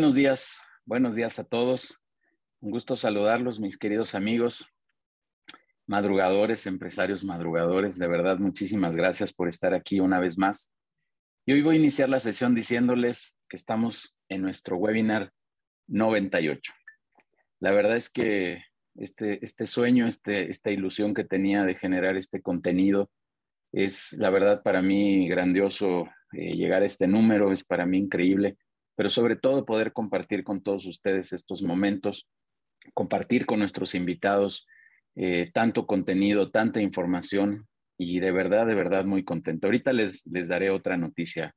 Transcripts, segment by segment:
buenos días, buenos días a todos. Un gusto saludarlos, mis queridos amigos, madrugadores, empresarios madrugadores. De verdad, muchísimas gracias por estar aquí una vez más. Y hoy voy a iniciar la sesión diciéndoles que estamos en nuestro webinar 98. La verdad es que este, este sueño, este, esta ilusión que tenía de generar este contenido, es la verdad para mí grandioso eh, llegar a este número, es para mí increíble, pero sobre todo poder compartir con todos ustedes estos momentos, compartir con nuestros invitados eh, tanto contenido, tanta información y de verdad, de verdad muy contento. Ahorita les, les daré otra noticia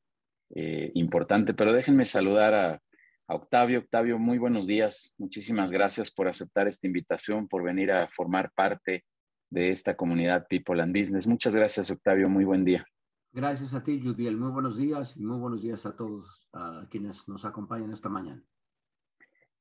eh, importante, pero déjenme saludar a, a Octavio. Octavio, muy buenos días. Muchísimas gracias por aceptar esta invitación, por venir a formar parte de esta comunidad People and Business. Muchas gracias, Octavio. Muy buen día. Gracias a ti, Judiel. Muy buenos días y muy buenos días a todos quienes nos acompañan esta mañana.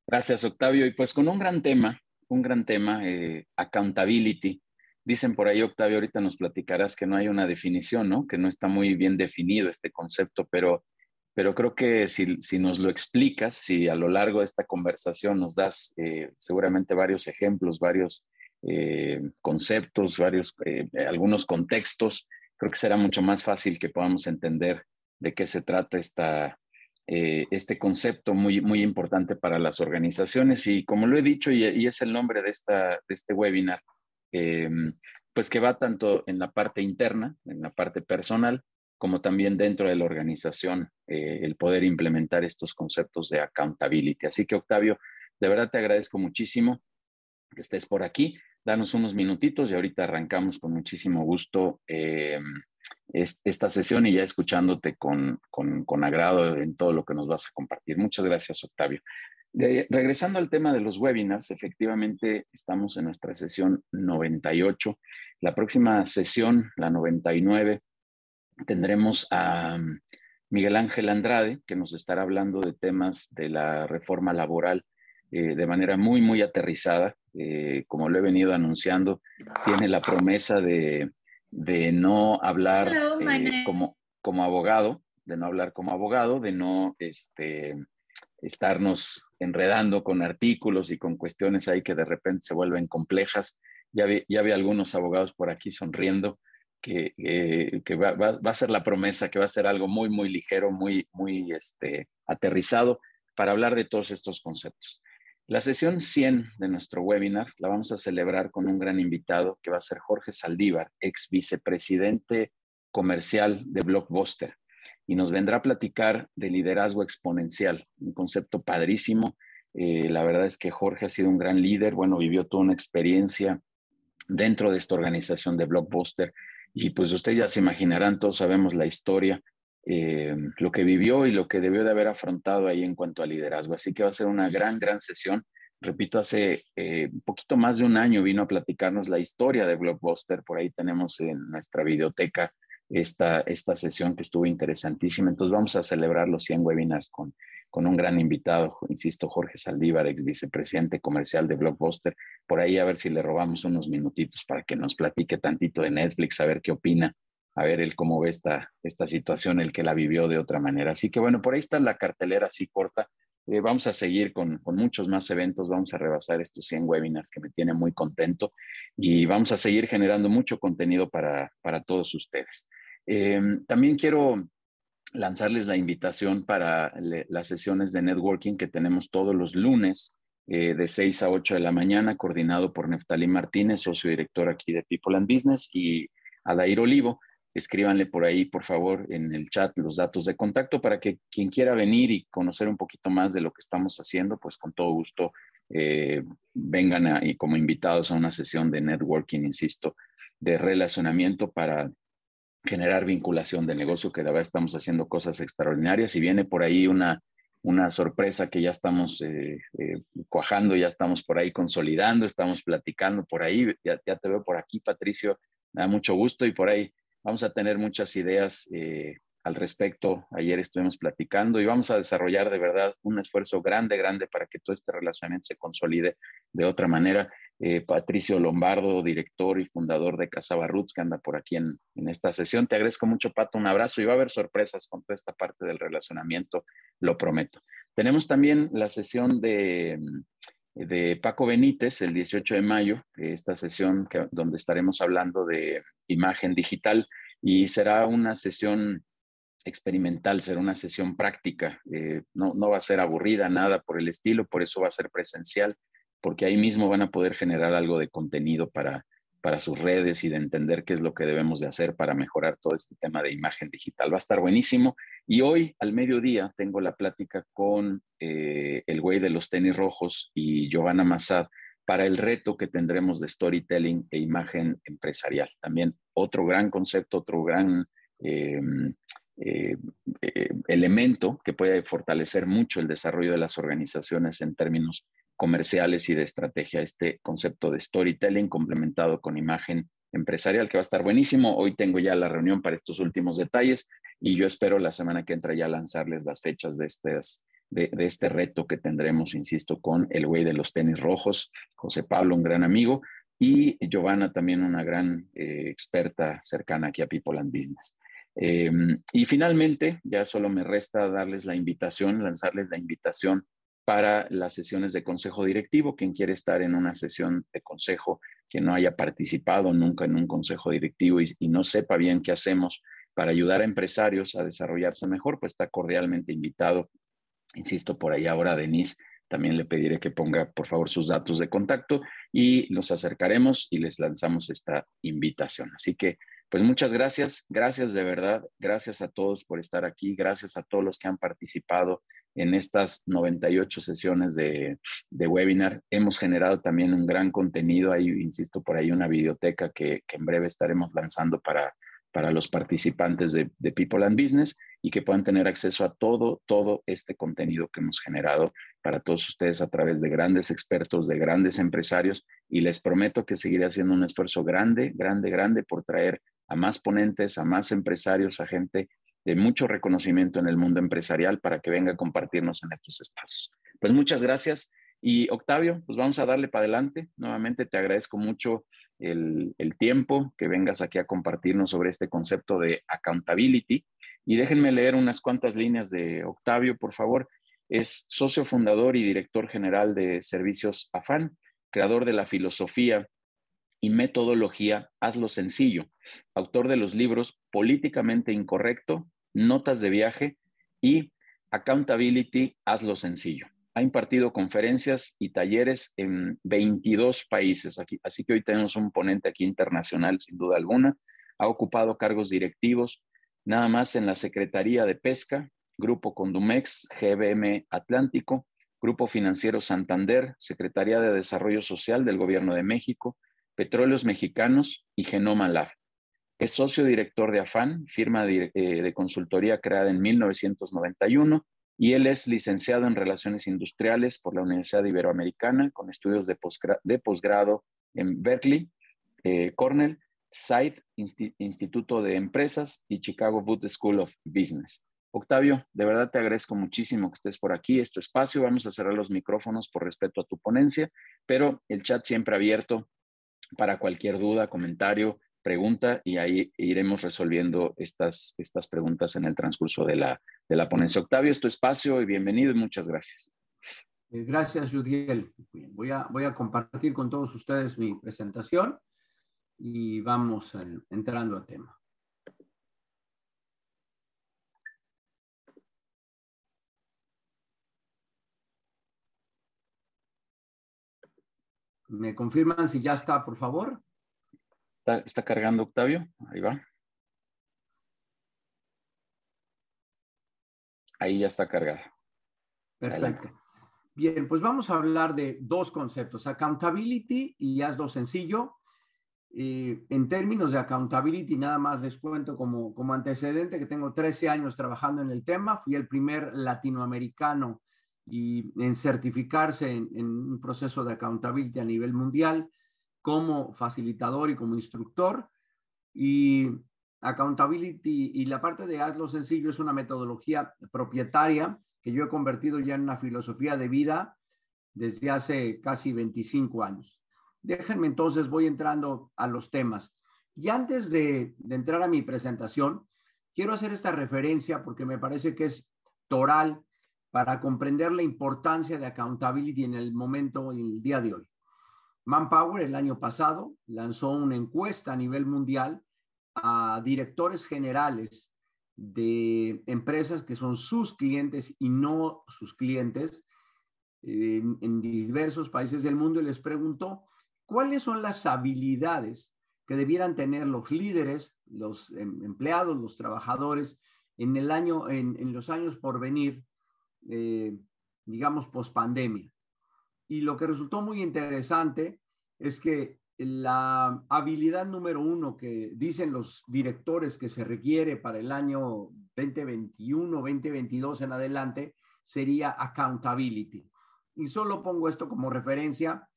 Gracias, Octavio. Y pues con un gran tema, un gran tema, eh, accountability. Dicen por ahí, Octavio, ahorita nos platicarás que no hay una definición, ¿no? Que no está muy bien definido este concepto, pero, pero creo que si, si nos lo explicas, si a lo largo de esta conversación nos das eh, seguramente varios ejemplos, varios eh, conceptos, varios, algunos contextos, creo que será mucho más fácil que podamos entender de qué se trata esta, eh, este concepto muy, muy importante para las organizaciones. Y como lo he dicho, y, es el nombre de, esta, de este webinar, pues que va tanto en la parte interna, en la parte personal, como también dentro de la organización, el poder implementar estos conceptos de accountability. Así que, Octavio, de verdad te agradezco muchísimo que estés por aquí danos unos minutitos y ahorita arrancamos con muchísimo gusto eh, esta sesión y ya escuchándote con, con, agrado en todo lo que nos vas a compartir. Muchas gracias, Octavio. regresando al tema de los webinars, efectivamente estamos en nuestra sesión 98. La próxima sesión, la 99, tendremos a Miguel Ángel Andrade, que nos estará hablando de temas de la reforma laboral eh, de manera muy, muy aterrizada. Eh, como lo he venido anunciando, tiene la promesa de, no hablar eh, como, como abogado, de no hablar como abogado, de no este, estarnos enredando con artículos y con cuestiones ahí que de repente se vuelven complejas. Ya vi, ya vi algunos abogados por aquí sonriendo que, que va, va, a ser la promesa, que va a ser algo muy, muy ligero, muy, muy este, aterrizado para hablar de todos estos conceptos. La sesión 100 de nuestro webinar la vamos a celebrar con un gran invitado que va a ser Jorge Saldívar, ex vicepresidente comercial de Blockbuster, y nos vendrá a platicar de liderazgo exponencial, un concepto padrísimo. Eh, la verdad es que Jorge ha sido un gran líder, bueno, vivió toda una experiencia dentro de esta organización de Blockbuster y pues ustedes ya se imaginarán, todos sabemos la historia eh, lo que vivió y lo que debió de haber afrontado ahí en cuanto a liderazgo. Así que va a ser una gran, gran sesión. Repito, hace eh, un poquito más de un año vino a platicarnos la historia de Blockbuster. Por ahí tenemos en nuestra biblioteca esta, esta sesión que estuvo interesantísima. Entonces vamos a celebrar los 100 webinars con, con un gran invitado, insisto, Jorge Saldívar, ex vicepresidente comercial de Blockbuster. Por ahí a ver si le robamos unos minutitos para que nos platique tantito de Netflix, a ver qué opina a ver él cómo ve esta, esta situación, el que la vivió de otra manera. Así que bueno, por ahí está la cartelera así corta. Eh, vamos a seguir con, muchos más eventos, vamos a rebasar estos 100 webinars que me tienen muy contento y vamos a seguir generando mucho contenido para, todos ustedes. Em, también quiero lanzarles la invitación para las sesiones de networking que tenemos todos los lunes eh, de 6 a 8 de la mañana, coordinado por Neftalí Martínez, socio director aquí de People and Business, y Adair Olivo escríbanle por ahí, por favor, en el chat los datos de contacto para que quien quiera venir y conocer un poquito más de lo que estamos haciendo, pues con todo gusto eh, vengan y como invitados a una sesión de networking, insisto, de relacionamiento para generar vinculación de negocio, que de verdad estamos haciendo cosas extraordinarias. Y viene por ahí una, una sorpresa que ya estamos eh, eh, cuajando, ya estamos por ahí consolidando, estamos platicando por ahí, ya, ya te veo por aquí, Patricio, me da mucho gusto. Y por ahí Vamos a tener muchas ideas eh, al respecto. Ayer estuvimos platicando y vamos a desarrollar de verdad un esfuerzo grande, grande para que todo este relacionamiento se consolide de otra manera. Eh, Patricio Lombardo, director y fundador de Casaba Roots, que anda por aquí en, en, esta sesión. Te agradezco mucho, Pato, un abrazo y va a haber sorpresas con toda esta parte del relacionamiento, lo prometo. Tenemos también la sesión de, de Paco Benítez el 18 de mayo, esta sesión donde estaremos hablando de imagen digital y será una sesión experimental, será una sesión práctica, eh, no, no va a ser aburrida, nada por el estilo, por eso va a ser presencial, porque ahí mismo van a poder generar algo de contenido para, para sus redes y de entender qué es lo que debemos de hacer para mejorar todo este tema de imagen digital. Va a estar buenísimo. Y hoy al mediodía tengo la plática con eh, el güey de los tenis rojos y Giovanna Massad para el reto que tendremos de storytelling e imagen empresarial. También otro gran concepto, otro gran eh, eh, elemento que puede fortalecer mucho el desarrollo de las organizaciones en términos comerciales y de estrategia, este concepto de storytelling complementado con imagen empresarial que va a estar buenísimo. Hoy tengo ya la reunión para estos últimos detalles y yo espero la semana que entra ya lanzarles las fechas de, de, este reto que tendremos, insisto, con el güey de los tenis rojos, José Pablo, un gran amigo, y Giovanna también una gran eh, experta cercana aquí a People and Business. Em, y finalmente, ya solo me resta darles la invitación, lanzarles la invitación para las sesiones de consejo directivo. Quien quiere estar en una sesión de consejo, que no haya participado nunca en un consejo directivo y, no sepa bien qué hacemos para ayudar a empresarios a desarrollarse mejor, pues está cordialmente invitado. Insisto, por ahí ahora Denise también le pediré que ponga, por favor, sus datos de contacto y nos acercaremos y les lanzamos esta invitación. Así que, pues muchas gracias, gracias de verdad, gracias a todos por estar aquí, gracias a todos los que han participado en estas 98 sesiones de, webinar. Hemos generado también un gran contenido, ahí insisto, por ahí una biblioteca que, en breve estaremos lanzando para, para los participantes de, de, People and Business y que puedan tener acceso a todo, todo este contenido que hemos generado para todos ustedes a través de grandes expertos, de grandes empresarios y les prometo que seguiré haciendo un esfuerzo grande, grande, grande por traer a más ponentes, a más empresarios, a gente de mucho reconocimiento en el mundo empresarial para que venga a compartirnos en estos espacios. Pues muchas gracias. Y Octavio, pues vamos a darle para adelante. Nuevamente te agradezco mucho el, tiempo que vengas aquí a compartirnos sobre este concepto de accountability. Y déjenme leer unas cuantas líneas de Octavio, por favor. Es socio fundador y director general de Servicios AFAN, creador de la filosofía y metodología Hazlo Sencillo, autor de los libros Políticamente Incorrecto, Notas de Viaje y Accountability Hazlo Sencillo. Ha impartido conferencias y talleres en 22 países, aquí, así que hoy tenemos un ponente aquí internacional, sin duda alguna. Ha ocupado cargos directivos, nada más en la Secretaría de Pesca, Grupo Condumex, GBM Atlántico, Grupo Financiero Santander, Secretaría de Desarrollo Social del Gobierno de México, Petróleos Mexicanos y Genoma Lab. Es socio director de AFAN, firma de, eh, consultoría creada en 1991, y él es licenciado en Relaciones Industriales por la Universidad Iberoamericana, con estudios de, posgrado en Berkeley, eh, Cornell, SAID, Instituto de Empresas y Chicago Booth School of Business. Octavio, de verdad te agradezco muchísimo que estés por aquí, este espacio. Vamos a cerrar los micrófonos por respeto a tu ponencia, pero el chat siempre abierto para cualquier duda, comentario, pregunta y ahí iremos resolviendo estas, estas preguntas en el transcurso de la, de la ponencia. Octavio, es espacio y bienvenido y muchas gracias. Eh, gracias, Judiel. Voy a, voy a compartir con todos ustedes mi presentación y vamos entrando al tema. ¿Me confirman si ya está, por favor? Está, cargando Octavio. Ahí va. Ahí ya está cargada. Perfecto. Bien, pues vamos a hablar de dos conceptos, accountability y hazlo sencillo. Eh, en términos de accountability, nada más les cuento como, como antecedente que tengo 13 años trabajando en el tema. Fui el primer latinoamericano y en certificarse en un proceso de accountability a nivel mundial como facilitador y como instructor. Y accountability y la parte de hazlo sencillo es una metodología propietaria que yo he convertido ya en una filosofía de vida desde hace casi 25 años. Déjenme entonces, voy entrando a los temas. Y antes de, de entrar a mi presentación, quiero hacer esta referencia porque me parece que es toral para comprender la importancia de accountability en el momento, en el día de hoy. Manpower el año pasado lanzó una encuesta a nivel mundial a directores generales de empresas que son sus clientes y no sus clientes en, diversos países del mundo y les preguntó cuáles son las habilidades que debieran tener los líderes, los em, empleados, los trabajadores en, los años por venir, eh, digamos, post pandemia. Y lo que resultó muy interesante es que la habilidad número uno que dicen los directores que se requiere para el año 2021, 2022 en adelante sería accountability. Y solo pongo esto como referencia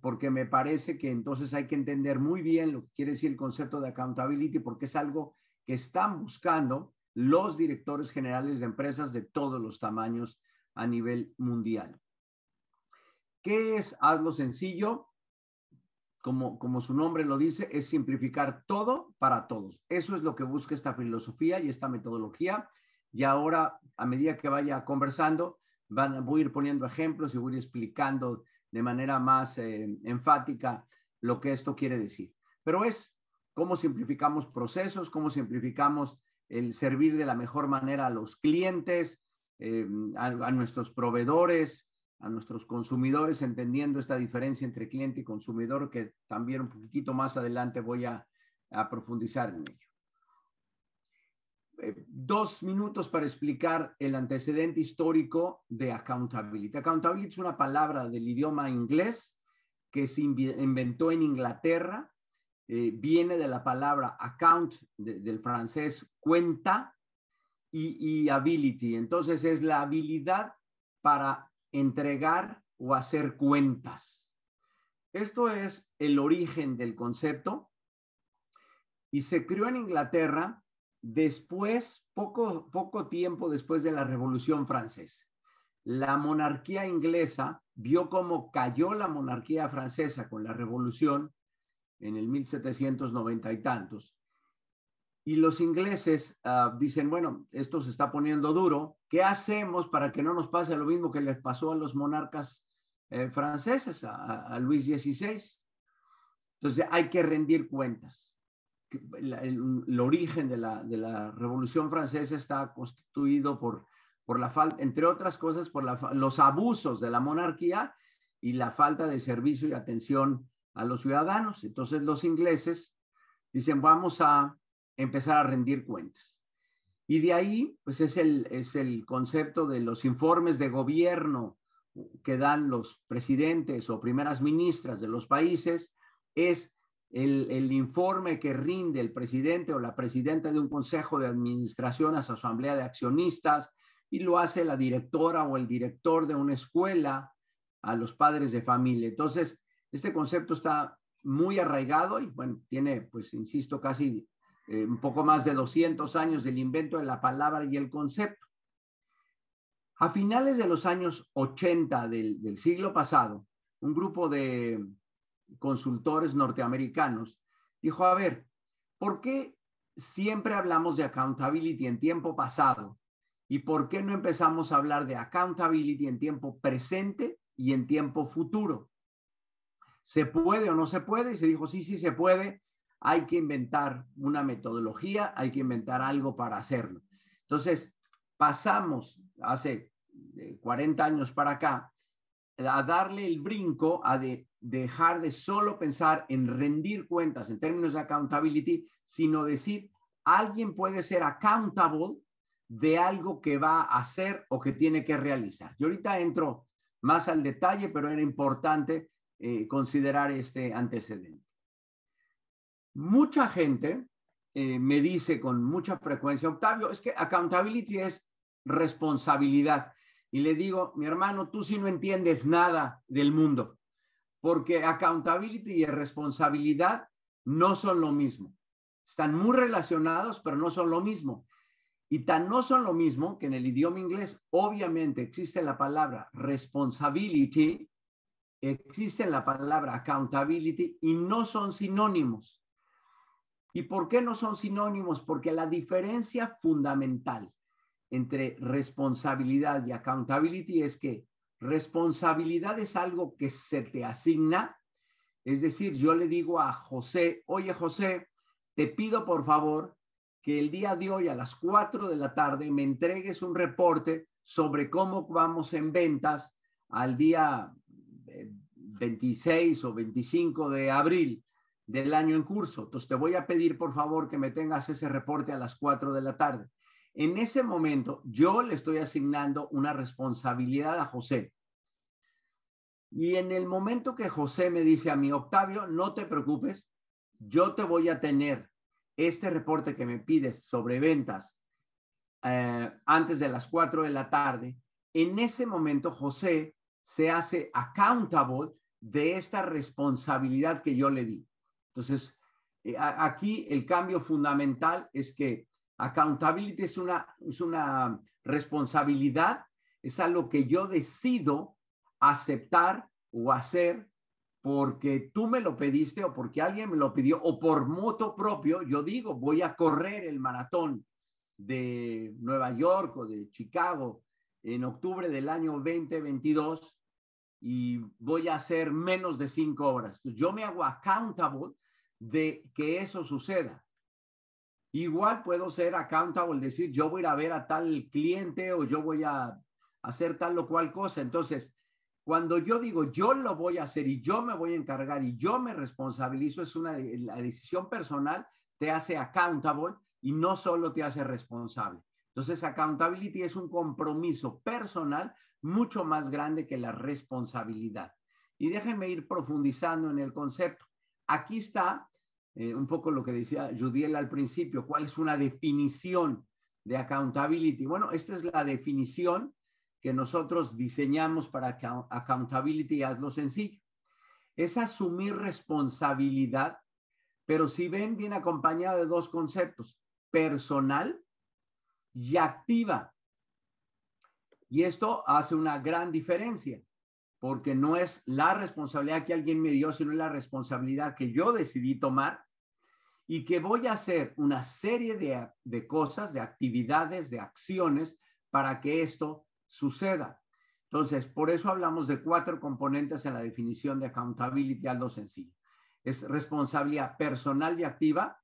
porque me parece que entonces hay que entender muy bien lo que quiere decir el concepto de accountability porque es algo que están buscando los directores generales de empresas de todos los tamaños a nivel mundial. ¿Qué es Hazlo Sencillo? Como, como su nombre lo dice, es simplificar todo para todos. Eso es lo que busca esta filosofía y esta metodología. Y ahora, a medida que vaya conversando, van, voy a ir poniendo ejemplos y voy a ir explicando de manera más eh, enfática lo que esto quiere decir. Pero es cómo simplificamos procesos, cómo simplificamos el servir de la mejor manera a los clientes, eh, a, nuestros proveedores, a nuestros consumidores, entendiendo esta diferencia entre cliente y consumidor, que también un poquito más adelante voy a profundizar en ello. Eh, dos minutos para explicar el antecedente histórico de accountability. Accountability es una palabra del idioma inglés que se inventó en Inglaterra. Eh, viene de la palabra account del francés cuenta y, y ability. Entonces es la habilidad para entregar o hacer cuentas. Esto es el origen del concepto y se creó en Inglaterra Después, poco, poco tiempo después de la Revolución Francesa, la monarquía inglesa vio cómo cayó la monarquía francesa con la revolución en el 1790 y tantos. Y los ingleses ah, dicen, bueno, esto se está poniendo duro, ¿qué hacemos para que no nos pase lo mismo que les pasó a los monarcas eh, franceses, a, Luis XVI? Entonces hay que rendir cuentas el, origen de la, Revolución Francesa está constituido por la falta, entre otras cosas, por los abusos de la monarquía y la falta de servicio y atención a los ciudadanos. Entonces los ingleses dicen, vamos a empezar a rendir cuentas. Y de ahí, pues es el, es el concepto de los informes de gobierno que dan los presidentes o primeras ministras de los países, es el, informe que rinde el presidente o la presidenta de un consejo de administración a su asamblea de accionistas y lo hace la directora o el director de una escuela a los padres de familia. Entonces, este concepto está muy arraigado y, bueno, tiene, pues, insisto, casi eh, un poco más de 200 años del invento de la palabra y el concepto. A finales de los años 80 del siglo pasado, un grupo de consultores norteamericanos, dijo, a ver, ¿por qué siempre hablamos de accountability en tiempo pasado? ¿Y por qué no empezamos a hablar de accountability en tiempo presente y en tiempo futuro? ¿Se puede o no se puede? Y se dijo, sí, sí se puede. Hay que inventar una metodología, hay que inventar algo para hacerlo. Entonces, pasamos hace 40 eh, años para acá a darle el brinco a de dejar de solo pensar en rendir cuentas en términos de accountability, sino decir, alguien puede ser accountable de algo que va a hacer o que tiene que realizar. Y ahorita entro más al detalle, pero era importante eh, considerar este antecedente. Mucha gente eh, me dice con mucha frecuencia, Octavio, es que accountability es responsabilidad. Y le digo, mi hermano, tú sí no entiendes nada del mundo porque accountability y responsabilidad no son lo mismo. Están muy relacionados, pero no son lo mismo. Y tan no son lo mismo que en el idioma inglés, obviamente, existe la palabra responsibility, existe la palabra accountability y no son sinónimos. ¿Y por qué no son sinónimos? Porque la diferencia fundamental entre responsabilidad y accountability es que responsabilidad es algo que se te asigna. Es decir, yo le digo a José, oye José, te pido por favor que el día de hoy a las 4 de la tarde me entregues un reporte sobre cómo vamos en ventas al día 26 o 25 de abril del año en curso. Entonces te voy a pedir por favor que me tengas ese reporte a las 4 de la tarde. En ese momento yo le estoy asignando una responsabilidad a José. Y en el momento que José me dice a mí, Octavio, no te preocupes, yo te voy a tener este reporte que me pides sobre ventas eh, antes de las 4 de la tarde, en ese momento José se hace accountable de esta responsabilidad que yo le di. Entonces, eh, aquí el cambio fundamental es que accountability es una, es una responsabilidad, es algo que yo decido aceptar o hacer porque tú me lo pediste o porque alguien me lo pidió o por moto propio, yo digo, voy a correr el maratón de Nueva York o de Chicago en octubre del año 2022 y voy a hacer menos de cinco horas. yo me hago accountable de que eso suceda. Igual puedo ser accountable, decir, yo voy a ir a ver a tal cliente o yo voy a hacer tal o cual cosa. Entonces, cuando yo digo, yo lo voy a hacer y yo me voy a encargar y yo me responsabilizo, es una la decisión personal, te hace accountable y no solo te hace responsable. Entonces, accountability es un compromiso personal mucho más grande que la responsabilidad. Y déjenme ir profundizando en el concepto. Aquí está eh, un poco lo que decía Judiel al principio, cuál es una definición de accountability. Bueno, esta es la definición que nosotros diseñamos para accountability, hazlo sencillo. Es asumir responsabilidad, pero si ven, viene acompañado de dos conceptos, personal y activa. Y esto hace una gran diferencia, porque no es la responsabilidad que alguien me dio, sino la responsabilidad que yo decidí tomar y que voy a hacer una serie de, de cosas, de actividades, de acciones para que esto suceda. Entonces, por eso hablamos de cuatro componentes en la definición de accountability, algo sencillo. Es responsabilidad personal y activa,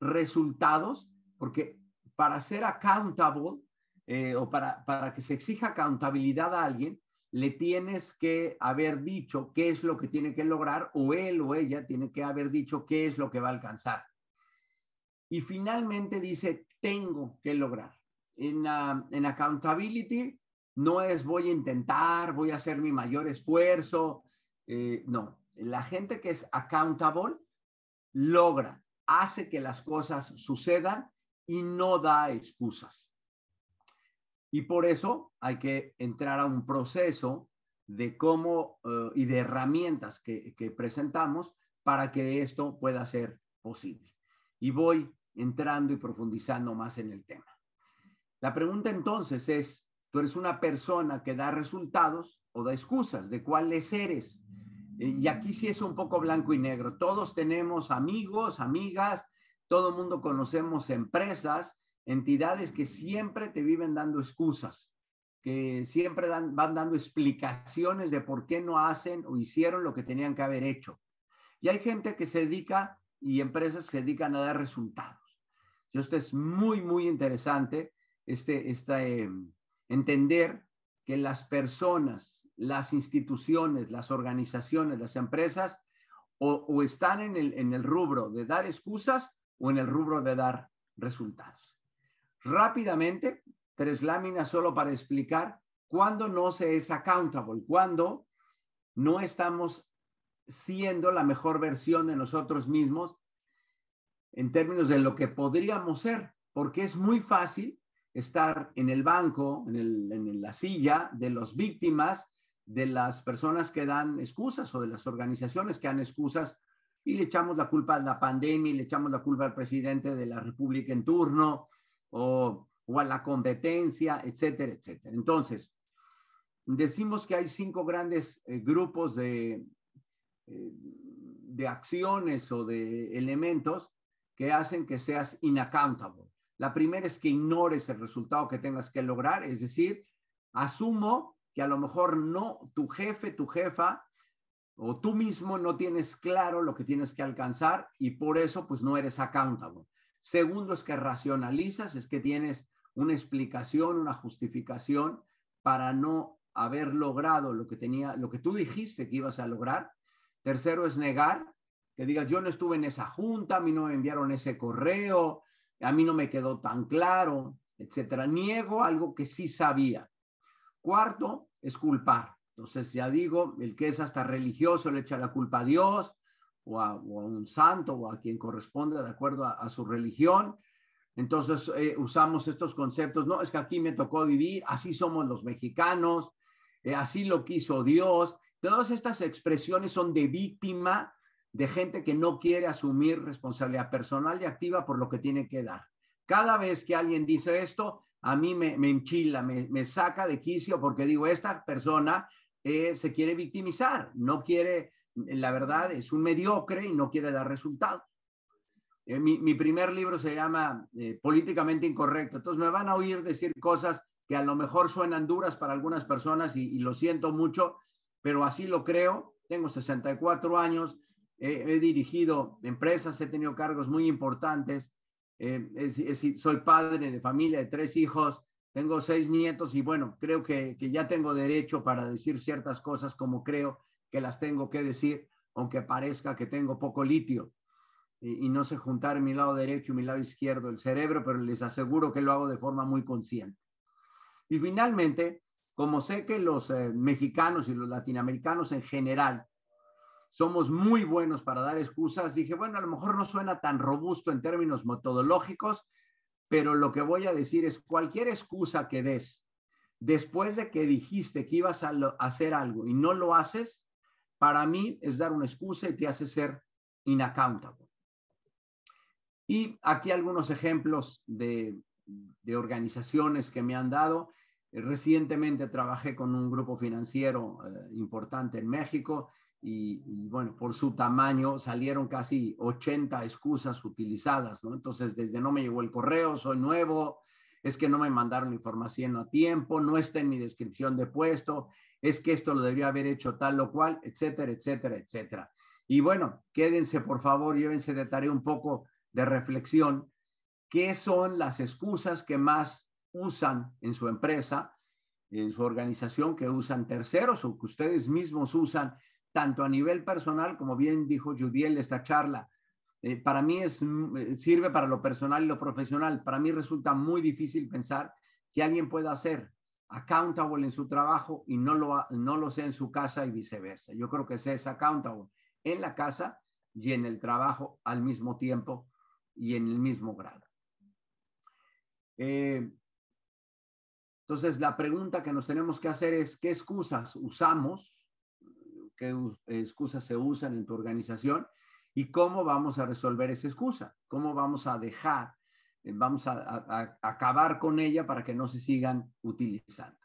resultados, porque para ser accountable eh, o para, para que se exija accountabilidad a alguien, le tienes que haber dicho qué es lo que tiene que lograr o él o ella tiene que haber dicho qué es lo que va a alcanzar. Y finalmente dice, tengo que lograr. En, en accountability no es voy a intentar, voy a hacer mi mayor esfuerzo. Eh, no, la gente que es accountable logra, hace que las cosas sucedan y no da excusas. Y por eso hay que entrar a un proceso de cómo eh, y de herramientas que, que presentamos para que esto pueda ser posible. Y voy entrando y profundizando más en el tema. La pregunta entonces es, ¿tú eres una persona que da resultados o da excusas? ¿De cuáles eres? Y aquí sí es un poco blanco y negro. Todos tenemos amigos, amigas, todo mundo conocemos empresas, entidades que siempre te viven dando excusas, que siempre van dando explicaciones de por qué no hacen o hicieron lo que tenían que haber hecho. Y hay gente que se dedica y empresas que se dedican a dar resultados. Y esto es muy, muy interesante, este, este, entender que las personas, las instituciones, las organizaciones, las empresas, o, o están en el, en el rubro de dar excusas o en el rubro de dar resultados. Rápidamente, tres láminas solo para explicar cuándo no se es accountable, cuándo no estamos siendo la mejor versión de nosotros mismos en términos de lo que podríamos ser, porque es muy fácil estar en el banco, en, en la silla de las víctimas, de las personas que dan excusas o de las organizaciones que dan excusas y le echamos la culpa a la pandemia y le echamos la culpa al presidente de la República en turno o, o a la competencia, etcétera, etcétera. Entonces, decimos que hay cinco grandes eh, grupos de, eh, de acciones o de elementos que hacen que seas inaccountable. La primera es que ignores el resultado que tengas que lograr, es decir, asumo que a lo mejor no tu jefe, tu jefa o tú mismo no tienes claro lo que tienes que alcanzar y por eso pues no eres accountable. Segundo es que racionalizas, es que tienes una explicación, una justificación para no haber logrado lo que tenía, lo que tú dijiste que ibas a lograr. Tercero es negar, que digas, yo no estuve en esa junta, a mí no me enviaron ese correo, a mí no me quedó tan claro, etcétera. Niego algo que sí sabía. Cuarto es culpar. Entonces, ya digo, el que es hasta religioso le echa la culpa a Dios o a, un santo o a quien corresponde de acuerdo a, su religión. Entonces, eh, usamos estos conceptos, no, es que aquí me tocó vivir, así somos los mexicanos, eh, así lo quiso Dios. Todas estas expresiones son de víctima, de gente que no quiere asumir responsabilidad personal y activa por lo que tiene que dar. Cada vez que alguien dice esto, a mí me, enchila, me, me, saca de quicio porque digo, esta persona eh, se quiere victimizar, no quiere, la verdad, es un mediocre y no quiere dar resultados. Eh, mi, primer libro se llama eh, Políticamente Incorrecto, entonces me van a oír decir cosas que a lo mejor suenan duras para algunas personas y, lo siento mucho, pero así lo creo. Tengo 64 años, he dirigido empresas, he tenido cargos muy importantes, soy padre de familia de tres hijos, tengo seis nietos y bueno, creo que, ya tengo derecho para decir ciertas cosas como creo que las tengo que decir, aunque parezca que tengo poco litio y, no sé juntar mi lado derecho y mi lado izquierdo el cerebro, pero les aseguro que lo hago de forma muy consciente. Y finalmente, como sé que los eh, mexicanos y los latinoamericanos en general somos muy buenos para dar excusas, dije, bueno, a lo mejor no suena tan robusto en términos metodológicos, pero lo que voy a decir es cualquier excusa que des después de que dijiste que ibas a, hacer algo y no lo haces, para mí es dar una excusa y te hace ser inaccountable. Y aquí algunos ejemplos de, organizaciones que me han dado. Recientemente trabajé con un grupo financiero eh, importante en México y, bueno, por su tamaño salieron casi 80 excusas utilizadas, ¿no? Entonces, desde no me llegó el correo, soy nuevo, es que no me mandaron información a tiempo, no está en mi descripción de puesto, es que esto lo debería haber hecho tal o cual, etcétera, etcétera, etcétera. Y bueno, quédense, por favor, llévense de tarea un poco de reflexión. ¿Qué son las excusas que más usan en su empresa, en su organización, que usan terceros o que ustedes mismos usan tanto a nivel personal, como bien dijo Judiel esta charla, eh, para mí es, eh, sirve para lo personal y lo profesional. Para mí resulta muy difícil pensar que alguien pueda ser accountable en su trabajo y no lo, no lo sea en su casa y viceversa. Yo creo que se es accountable en la casa y en el trabajo al mismo tiempo y en el mismo grado. Eh, entonces, la pregunta que nos tenemos que hacer es, ¿qué excusas usamos qué excusas se usan en tu organización y cómo vamos a resolver esa excusa, cómo vamos a dejar, eh, vamos a, acabar con ella para que no se sigan utilizando.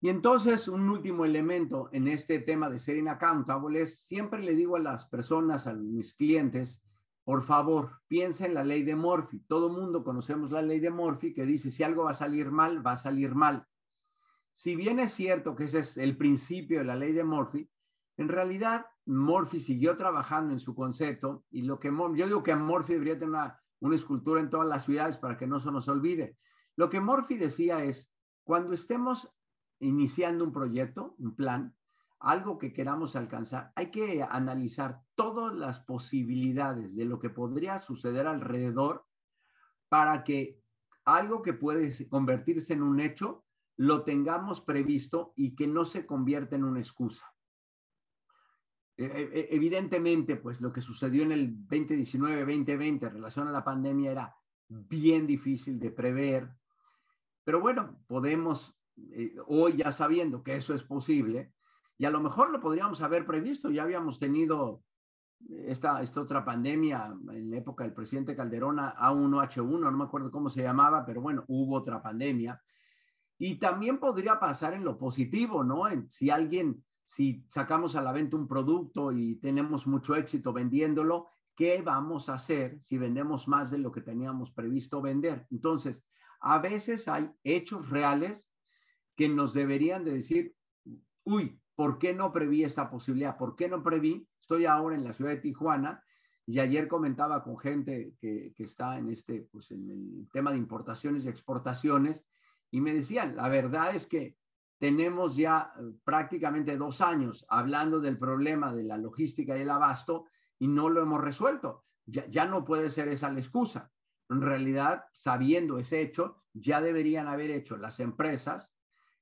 Y entonces, un último elemento en este tema de ser inaccountable es, siempre le digo a las personas, a mis clientes, por favor, piensa en la ley de Murphy. Todo mundo conocemos la ley de Murphy que dice, si algo va a salir mal, va a salir mal. Si bien es cierto que ese es el principio de la ley de Murphy, en realidad Murphy siguió trabajando en su concepto y lo que yo digo que Murphy debería tener una, una escultura en todas las ciudades para que no se nos olvide. Lo que Murphy decía es, cuando estemos iniciando un proyecto, un plan, algo que queramos alcanzar, hay que analizar todas las posibilidades de lo que podría suceder alrededor para que algo que puede convertirse en un hecho lo tengamos previsto y que no se convierta en una excusa. E, e, e, evidentemente, pues lo que sucedió en el 2019-2020 en relación a la pandemia era bien difícil de prever, pero bueno, podemos, eh, hoy ya sabiendo que eso es posible, y a lo mejor lo podríamos haber previsto, ya habíamos tenido esta, esta otra pandemia en la época del presidente Calderón, A1H1, no me acuerdo cómo se llamaba, pero bueno, hubo otra pandemia. Y también podría pasar en lo positivo, ¿no? si alguien, si sacamos a la venta un producto y tenemos mucho éxito vendiéndolo, ¿qué vamos a hacer si vendemos más de lo que teníamos previsto vender? Entonces, a veces hay hechos reales que nos deberían de decir, uy, ¿por qué no preví esta posibilidad? ¿Por qué no preví? Estoy ahora en la ciudad de Tijuana y ayer comentaba con gente que, está en este, pues en el tema de importaciones y exportaciones y me decían, la verdad es que tenemos ya eh, prácticamente dos años hablando del problema de la logística y el abasto y no lo hemos resuelto. Ya, ya no puede ser esa la excusa. En realidad, sabiendo ese hecho, ya deberían haber hecho las empresas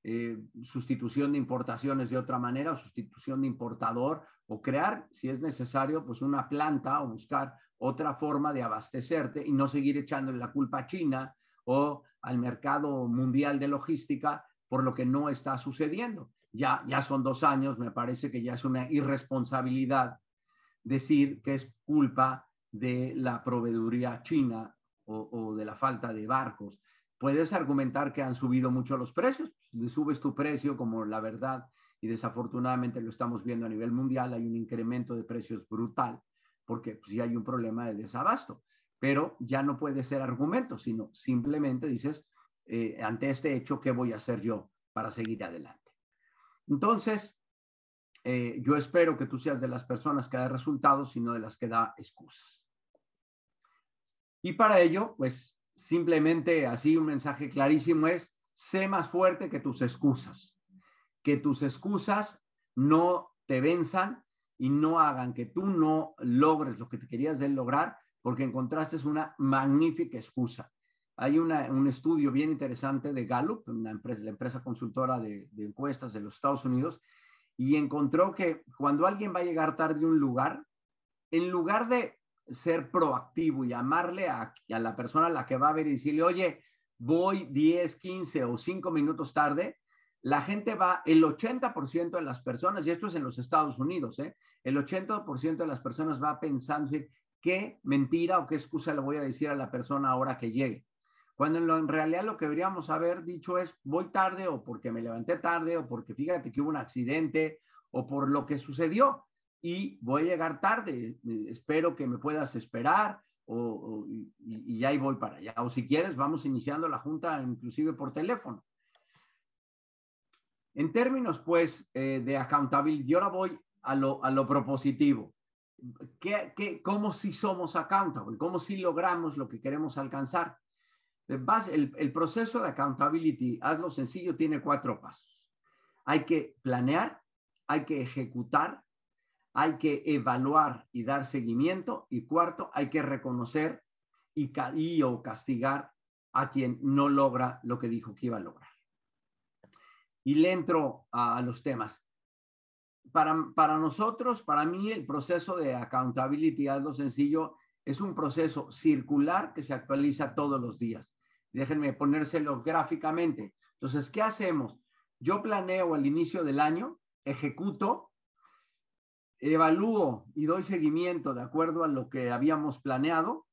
eh, sustitución de importaciones de otra manera o sustitución de importador o crear, si es necesario, pues una planta o buscar otra forma de abastecerte y no seguir echándole la culpa a China o al mercado mundial de logística por lo que no está sucediendo. Ya, ya son dos años, me parece que ya es una irresponsabilidad decir que es culpa de la proveeduría china o, de la falta de barcos puedes argumentar que han subido mucho los precios, le subes tu precio como la verdad y desafortunadamente lo estamos viendo a nivel mundial, hay un incremento de precios brutal porque si pues, hay un problema de desabasto, pero ya no puede ser argumento, sino simplemente dices, eh, ante este hecho, ¿qué voy a hacer yo para seguir adelante? Entonces, eh, yo espero que tú seas de las personas que da resultados, sino de las que da excusas. Y para ello, pues simplemente así un mensaje clarísimo es, sé más fuerte que tus excusas, que tus excusas no te venzan y no hagan que tú no logres lo que te querías de lograr porque encontraste una magnífica excusa. Hay un estudio bien interesante de Gallup, la empresa consultora de, encuestas de los Estados Unidos, y encontró que cuando alguien va a llegar tarde a un lugar, en lugar de ser proactivo y llamarle a, a, la persona a la que va a ver y decirle, oye, voy 10, 15 o 5 minutos tarde, la gente va, el 80% de las personas, y esto es en los Estados Unidos, ¿eh? el 80% de las personas va pensando, ¿qué mentira o qué excusa le voy a decir a la persona ahora que llegue? Cuando en, realidad lo que deberíamos haber dicho es, voy tarde o porque me levanté tarde o porque fíjate que hubo un accidente o por lo que sucedió y voy a llegar tarde, espero que me puedas esperar o, y, ahí voy para allá. O si quieres, vamos iniciando la junta inclusive por teléfono. En términos, pues, eh, de accountability, yo ahora voy a lo, a lo propositivo. ¿Qué, qué, cómo si somos accountable? ¿Cómo si logramos lo que queremos alcanzar? El, el proceso de accountability, hazlo sencillo, tiene cuatro pasos. Hay que planear, hay que ejecutar, hay que evaluar y dar seguimiento. Y cuarto, hay que reconocer y, o castigar a quien no logra lo que dijo que iba a lograr. Y le entro a los temas. Para, para nosotros, para mí, el proceso de accountability, algo sencillo, es un proceso circular que se actualiza todos los días. Déjenme ponérselo gráficamente. Entonces, ¿qué hacemos? Yo planeo al inicio del año, ejecuto evalúo y doy seguimiento de acuerdo a lo que habíamos planeado,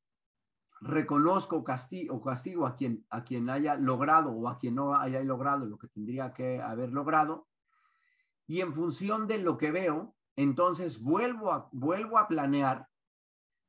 reconozco castigo, o castigo a quien, a quien haya logrado o a quien no haya logrado lo que tendría que haber logrado, y en función de lo que veo, entonces vuelvo a, vuelvo a planear,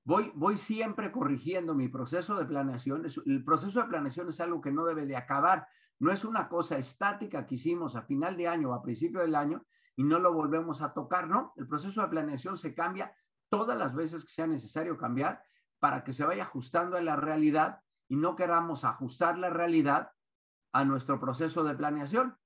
voy, voy siempre corrigiendo mi proceso de planeación. El proceso de planeación es algo que no debe de acabar, no es una cosa estática que hicimos a final de año o a principio del año, y no lo volvemos a tocar, ¿no? El proceso de planeación se cambia todas las veces que sea necesario cambiar para que se vaya ajustando a la realidad y no queramos ajustar la realidad a nuestro proceso de planeación.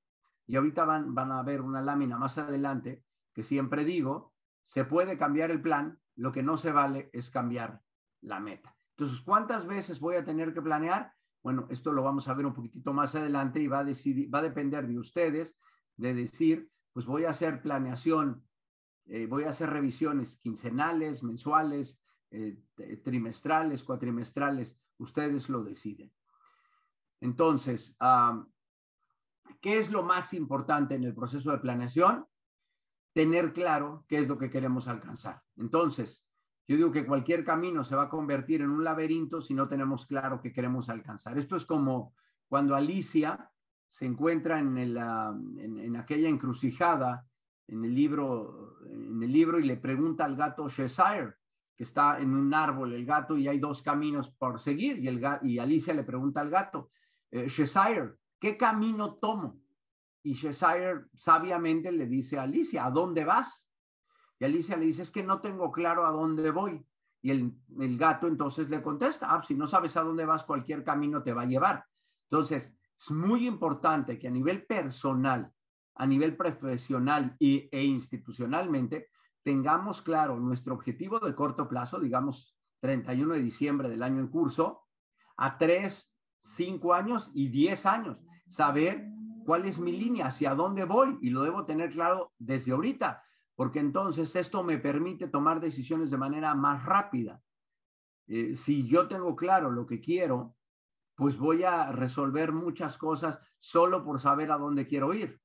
Y ahorita van, van a ver una lámina más adelante que siempre digo, se puede cambiar el plan, lo que no se vale es cambiar la meta. Entonces, ¿cuántas veces voy a tener que planear? Bueno, esto lo vamos a ver un poquitito más adelante y va a, decidir, va a depender de ustedes de decir pues voy a hacer planeación, eh, voy a hacer revisiones quincenales, mensuales, eh, trimestrales, cuatrimestrales, ustedes lo deciden. Entonces, ¿qué es lo más importante en el proceso de planeación? Tener claro qué es lo que queremos alcanzar. Entonces, yo digo que cualquier camino se va a convertir en un laberinto si no tenemos claro qué queremos alcanzar. Esto es como cuando Alicia se encuentra en, en, aquella encrucijada en el, libro, en el libro y le pregunta al gato Cheshire, que está en un árbol el gato y hay dos caminos por seguir y, el y Alicia le pregunta al gato, eh, ¿qué camino tomo? Y Cheshire sabiamente le dice a Alicia, ¿a dónde vas? Y Alicia le dice, es que no tengo claro a dónde voy. Y el, gato entonces le contesta, ah, si no sabes a dónde vas, cualquier camino te va a llevar. Entonces, es muy importante que a nivel personal, a nivel profesional y, e institucionalmente, tengamos claro nuestro objetivo de corto plazo, digamos 31 de diciembre del año en curso, a 3, 5 años y 10 años. Saber cuál es mi línea, hacia dónde voy y lo debo tener claro desde ahorita, porque entonces esto me permite tomar decisiones de manera más rápida. Eh, si yo tengo claro lo que quiero, pues voy a resolver muchas cosas solo por saber a dónde quiero ir.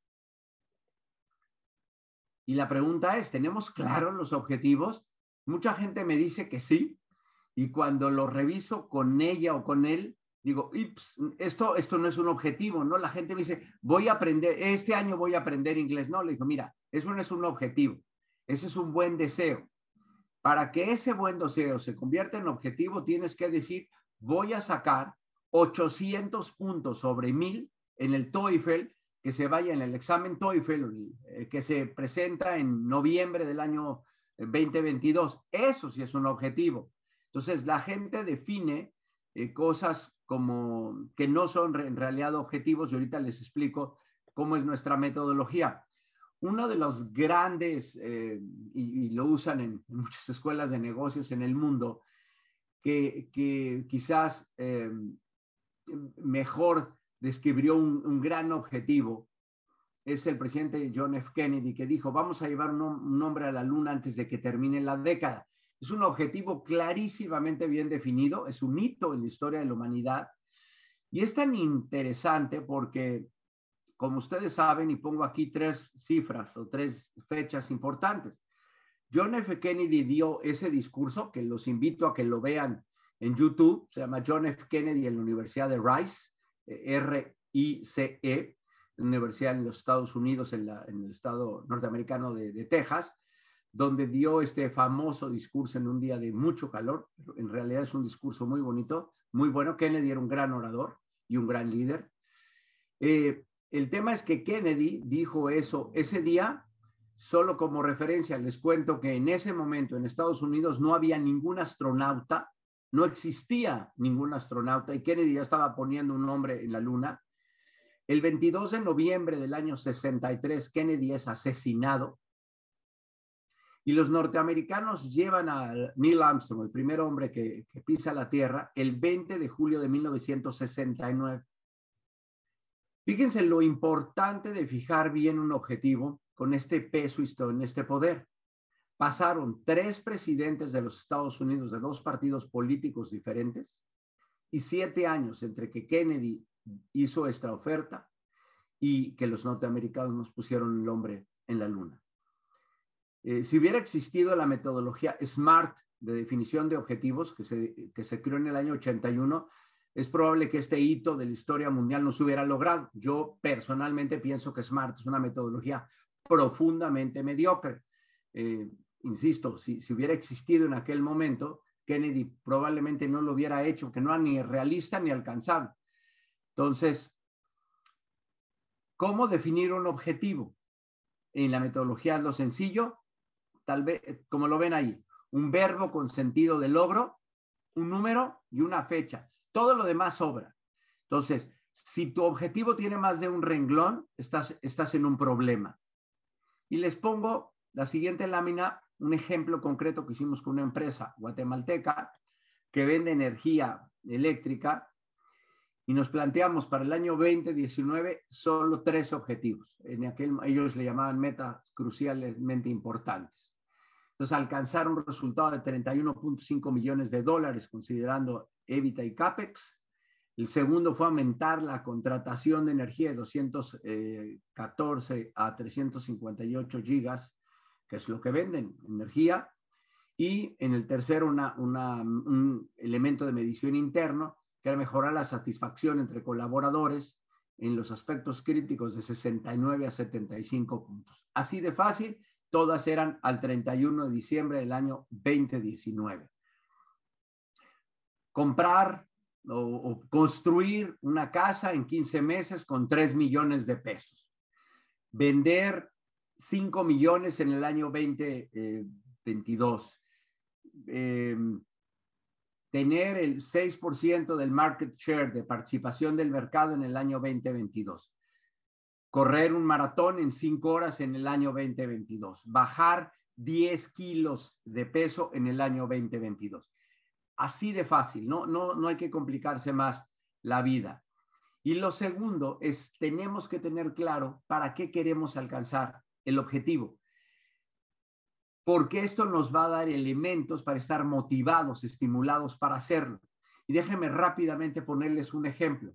Y la pregunta es, ¿tenemos claros los objetivos? Mucha gente me dice que sí, y cuando lo reviso con ella o con él, digo, esto, esto no es un objetivo, ¿no? La gente me dice, voy a aprender, este año voy a aprender inglés. No, le digo, mira, eso no es un objetivo, eso es un buen deseo. Para que ese buen deseo se convierta en objetivo, tienes que decir, voy a sacar 800 puntos sobre 1000 en el TOEFL que se vaya en el examen TOEFL eh, que se presenta en noviembre del año 2022. Eso sí es un objetivo. Entonces, la gente define eh, cosas como que no son en realidad objetivos y ahorita les explico cómo es nuestra metodología. Uno de los grandes, eh, y, lo usan en, muchas escuelas de negocios en el mundo, que, quizás mejor describió un, gran objetivo. Es el presidente John F. Kennedy que dijo, vamos a llevar un, hombre a la luna antes de que termine la década. Es un objetivo clarísimamente bien definido, es un hito en la historia de la humanidad. Y es tan interesante porque, como ustedes saben, y pongo aquí tres cifras o tres fechas importantes. John F. Kennedy dio ese discurso, que los invito a que lo vean en YouTube, se llama John F. Kennedy en la Universidad de Rice. RICE, universidad en los Estados Unidos, en, el estado norteamericano de, Texas, donde dio este famoso discurso en un día de mucho calor. En realidad es un discurso muy bonito, muy bueno. Kennedy era un gran orador y un gran líder. Eh, el tema es que Kennedy dijo eso ese día, solo como referencia, les cuento que en ese momento en Estados Unidos no había ningún astronauta no existía ningún astronauta y Kennedy ya estaba poniendo un nombre en la luna. El 22 de noviembre del año 63, Kennedy es asesinado y los norteamericanos llevan a Neil Armstrong, el primer hombre que, pisa la Tierra, el 20 de julio de 1969. Fíjense lo importante de fijar bien un objetivo con este peso histórico, en este poder pasaron tres presidentes de los Estados Unidos de dos partidos políticos diferentes y siete años entre que Kennedy hizo esta oferta y que los norteamericanos nos pusieron el hombre en la luna. Eh, si hubiera existido la metodología SMART de definición de objetivos que se, que se creó en el año 81, es probable que este hito de la historia mundial no se hubiera logrado. Yo personalmente pienso que SMART es una metodología profundamente mediocre. Eh, insisto, si, hubiera existido en aquel momento, Kennedy probablemente no lo hubiera hecho, que no era ni realista ni alcanzable. Entonces, ¿cómo definir un objetivo? En la metodología es lo sencillo, tal vez, como lo ven ahí, un verbo con sentido de logro, un número y una fecha. Todo lo demás sobra. Entonces, si tu objetivo tiene más de un renglón, estás, estás en un problema. Y les pongo la siguiente lámina un ejemplo concreto que hicimos con una empresa guatemalteca que vende energía eléctrica y nos planteamos para el año 2019 solo tres objetivos. En aquel, ellos le llamaban metas crucialmente importantes. Entonces, alcanzar un resultado de 31.5 millones de dólares considerando evita y CAPEX. El segundo fue aumentar la contratación de energía de 214 a 358 gigas que es lo que venden, energía, y en el tercero un elemento de medición interno, que era mejorar la satisfacción entre colaboradores en los aspectos críticos de 69 a 75 puntos. Así de fácil todas eran al 31 de diciembre del año 2019. Comprar o, construir una casa en 15 meses con 3 millones de pesos. Vender 5 millones en el año 2022. Eh, em, tener el 6% del market share de participación del mercado en el año 2022. Correr un maratón en 5 horas en el año 2022. Bajar 10 kilos de peso en el año 2022. Así de fácil, no, no, no hay que complicarse más la vida. Y lo segundo es, tenemos que tener claro para qué queremos alcanzar el objetivo. Porque esto nos va a dar elementos para estar motivados, estimulados para hacerlo. Y déjenme rápidamente ponerles un ejemplo.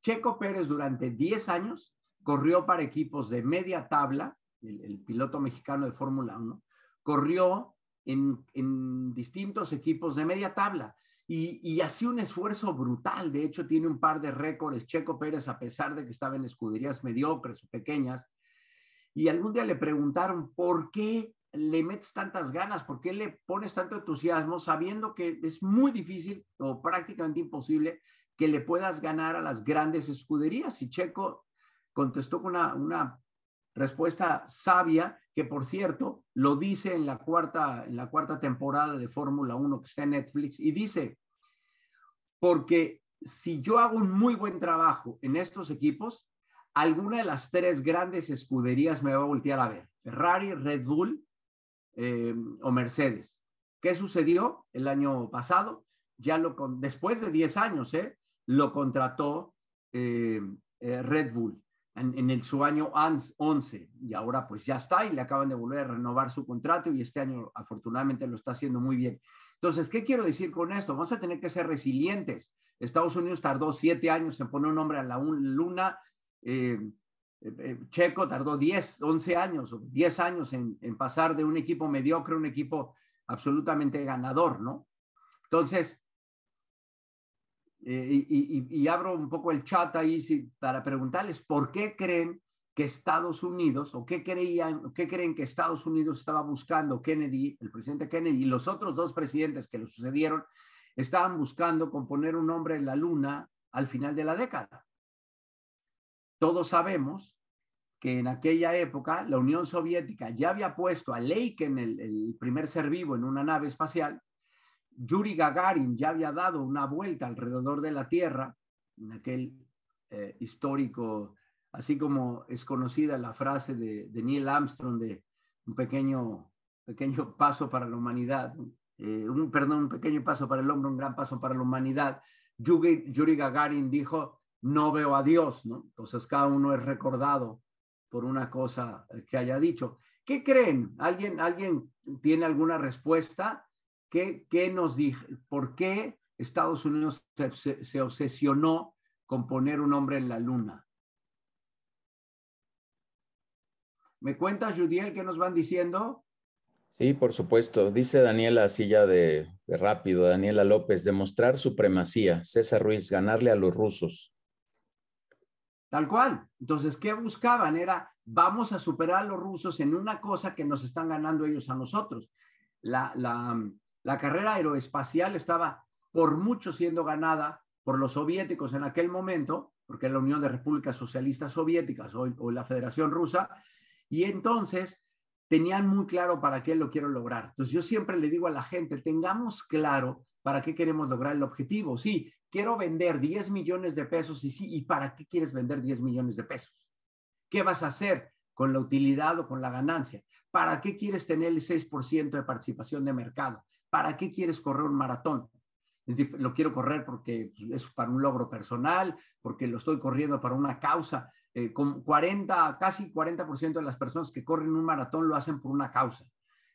Checo Pérez durante 10 años corrió para equipos de media tabla, el, piloto mexicano de Fórmula 1, corrió en, distintos equipos de media tabla. Y, y hacía un esfuerzo brutal. De hecho, tiene un par de récords. Checo Pérez, a pesar de que estaba en escuderías mediocres o pequeñas. Y algún día le preguntaron, ¿por qué le metes tantas ganas? ¿Por qué le pones tanto entusiasmo sabiendo que es muy difícil o prácticamente imposible que le puedas ganar a las grandes escuderías? Y Checo contestó con una, una respuesta sabia, que por cierto lo dice en la cuarta, en la cuarta temporada de Fórmula 1 que está en Netflix, y dice, porque si yo hago un muy buen trabajo en estos equipos, alguna de las tres grandes escuderías me va a voltear a ver, Ferrari, Red Bull eh, o Mercedes. ¿Qué sucedió el año pasado? Ya lo con, después de 10 años, ¿eh? lo contrató eh, Red Bull en, el, su año 11 y ahora pues ya está y le acaban de volver a renovar su contrato y este año afortunadamente lo está haciendo muy bien. Entonces, ¿qué quiero decir con esto? Vamos a tener que ser resilientes. Estados Unidos tardó siete años en poner un nombre a la luna. Eh, eh, eh, Checo tardó 10, 11 años o 10 años en, en pasar de un equipo mediocre a un equipo absolutamente ganador, ¿no? Entonces, eh, y, abro un poco el chat ahí para preguntarles por qué creen que Estados Unidos o qué creían, qué creen que Estados Unidos estaba buscando Kennedy, el presidente Kennedy y los otros dos presidentes que lo sucedieron estaban buscando componer un hombre en la luna al final de la década. Todos sabemos que en aquella época la Unión Soviética ya había puesto a Leiken, el, el primer ser vivo, en una nave espacial Yuri Gagarin ya había dado una vuelta alrededor de la Tierra, en aquel eh, histórico, así como es conocida la frase de, Neil Armstrong de un pequeño, pequeño paso para la humanidad, eh, un, perdón, un pequeño paso para el hombre, un gran paso para la humanidad. Yuri, Yuri Gagarin dijo, no veo a Dios, ¿no? Entonces cada uno es recordado por una cosa que haya dicho. ¿Qué creen? ¿Alguien, ¿Alguien tiene alguna respuesta? ¿Qué, nos dijo? ¿Por qué Estados Unidos se, obsesionó con poner un hombre en la luna? ¿Me cuentas, Judiel, qué nos van diciendo? Sí, por supuesto. Dice Daniela Silla de, de Rápido, Daniela López, demostrar supremacía. César Ruiz, ganarle a los rusos. Tal cual. Entonces, ¿qué buscaban? Era, vamos a superar a los rusos en una cosa que nos están ganando ellos a nosotros. La, la, la carrera aeroespacial estaba por mucho siendo ganada por los soviéticos en aquel momento, porque era la Unión de Repúblicas Socialistas Soviéticas o, o la Federación Rusa, y entonces tenían muy claro para qué lo quiero lograr. Entonces yo siempre le digo a la gente, tengamos claro para qué queremos lograr el objetivo. Sí, quiero vender 10 millones de pesos y sí, ¿y para qué quieres vender 10 millones de pesos? ¿Qué vas a hacer con la utilidad o con la ganancia? ¿Para qué quieres tener el 6% de participación de mercado? ¿Para qué quieres correr un maratón? lo quiero correr porque pues, es para un logro personal, porque lo estoy corriendo para una causa. Eh, con 40, casi 40% de las personas que corren un maratón lo hacen por una causa.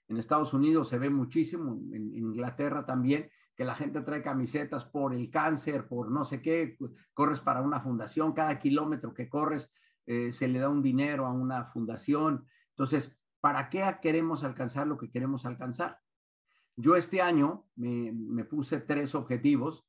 En Estados Unidos se ve muchísimo, en, Inglaterra también, que la gente trae camisetas por el cáncer, por no sé qué, corres para una fundación, cada kilómetro que corres eh, se le da un dinero a una fundación. Entonces, ¿para qué queremos alcanzar lo que queremos alcanzar? Yo este año me, puse tres objetivos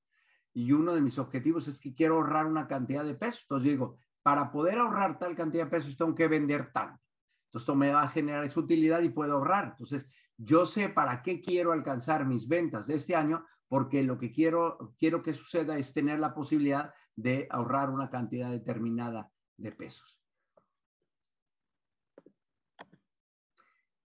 y uno de mis objetivos es que quiero ahorrar una cantidad de pesos. Entonces digo, para poder ahorrar tal cantidad de pesos tengo que vender tanto. Entonces, esto me va a generar esa utilidad y puedo ahorrar. Entonces, yo sé para qué quiero alcanzar mis ventas de este año, porque lo que quiero, quiero que suceda es tener la posibilidad de ahorrar una cantidad determinada de pesos.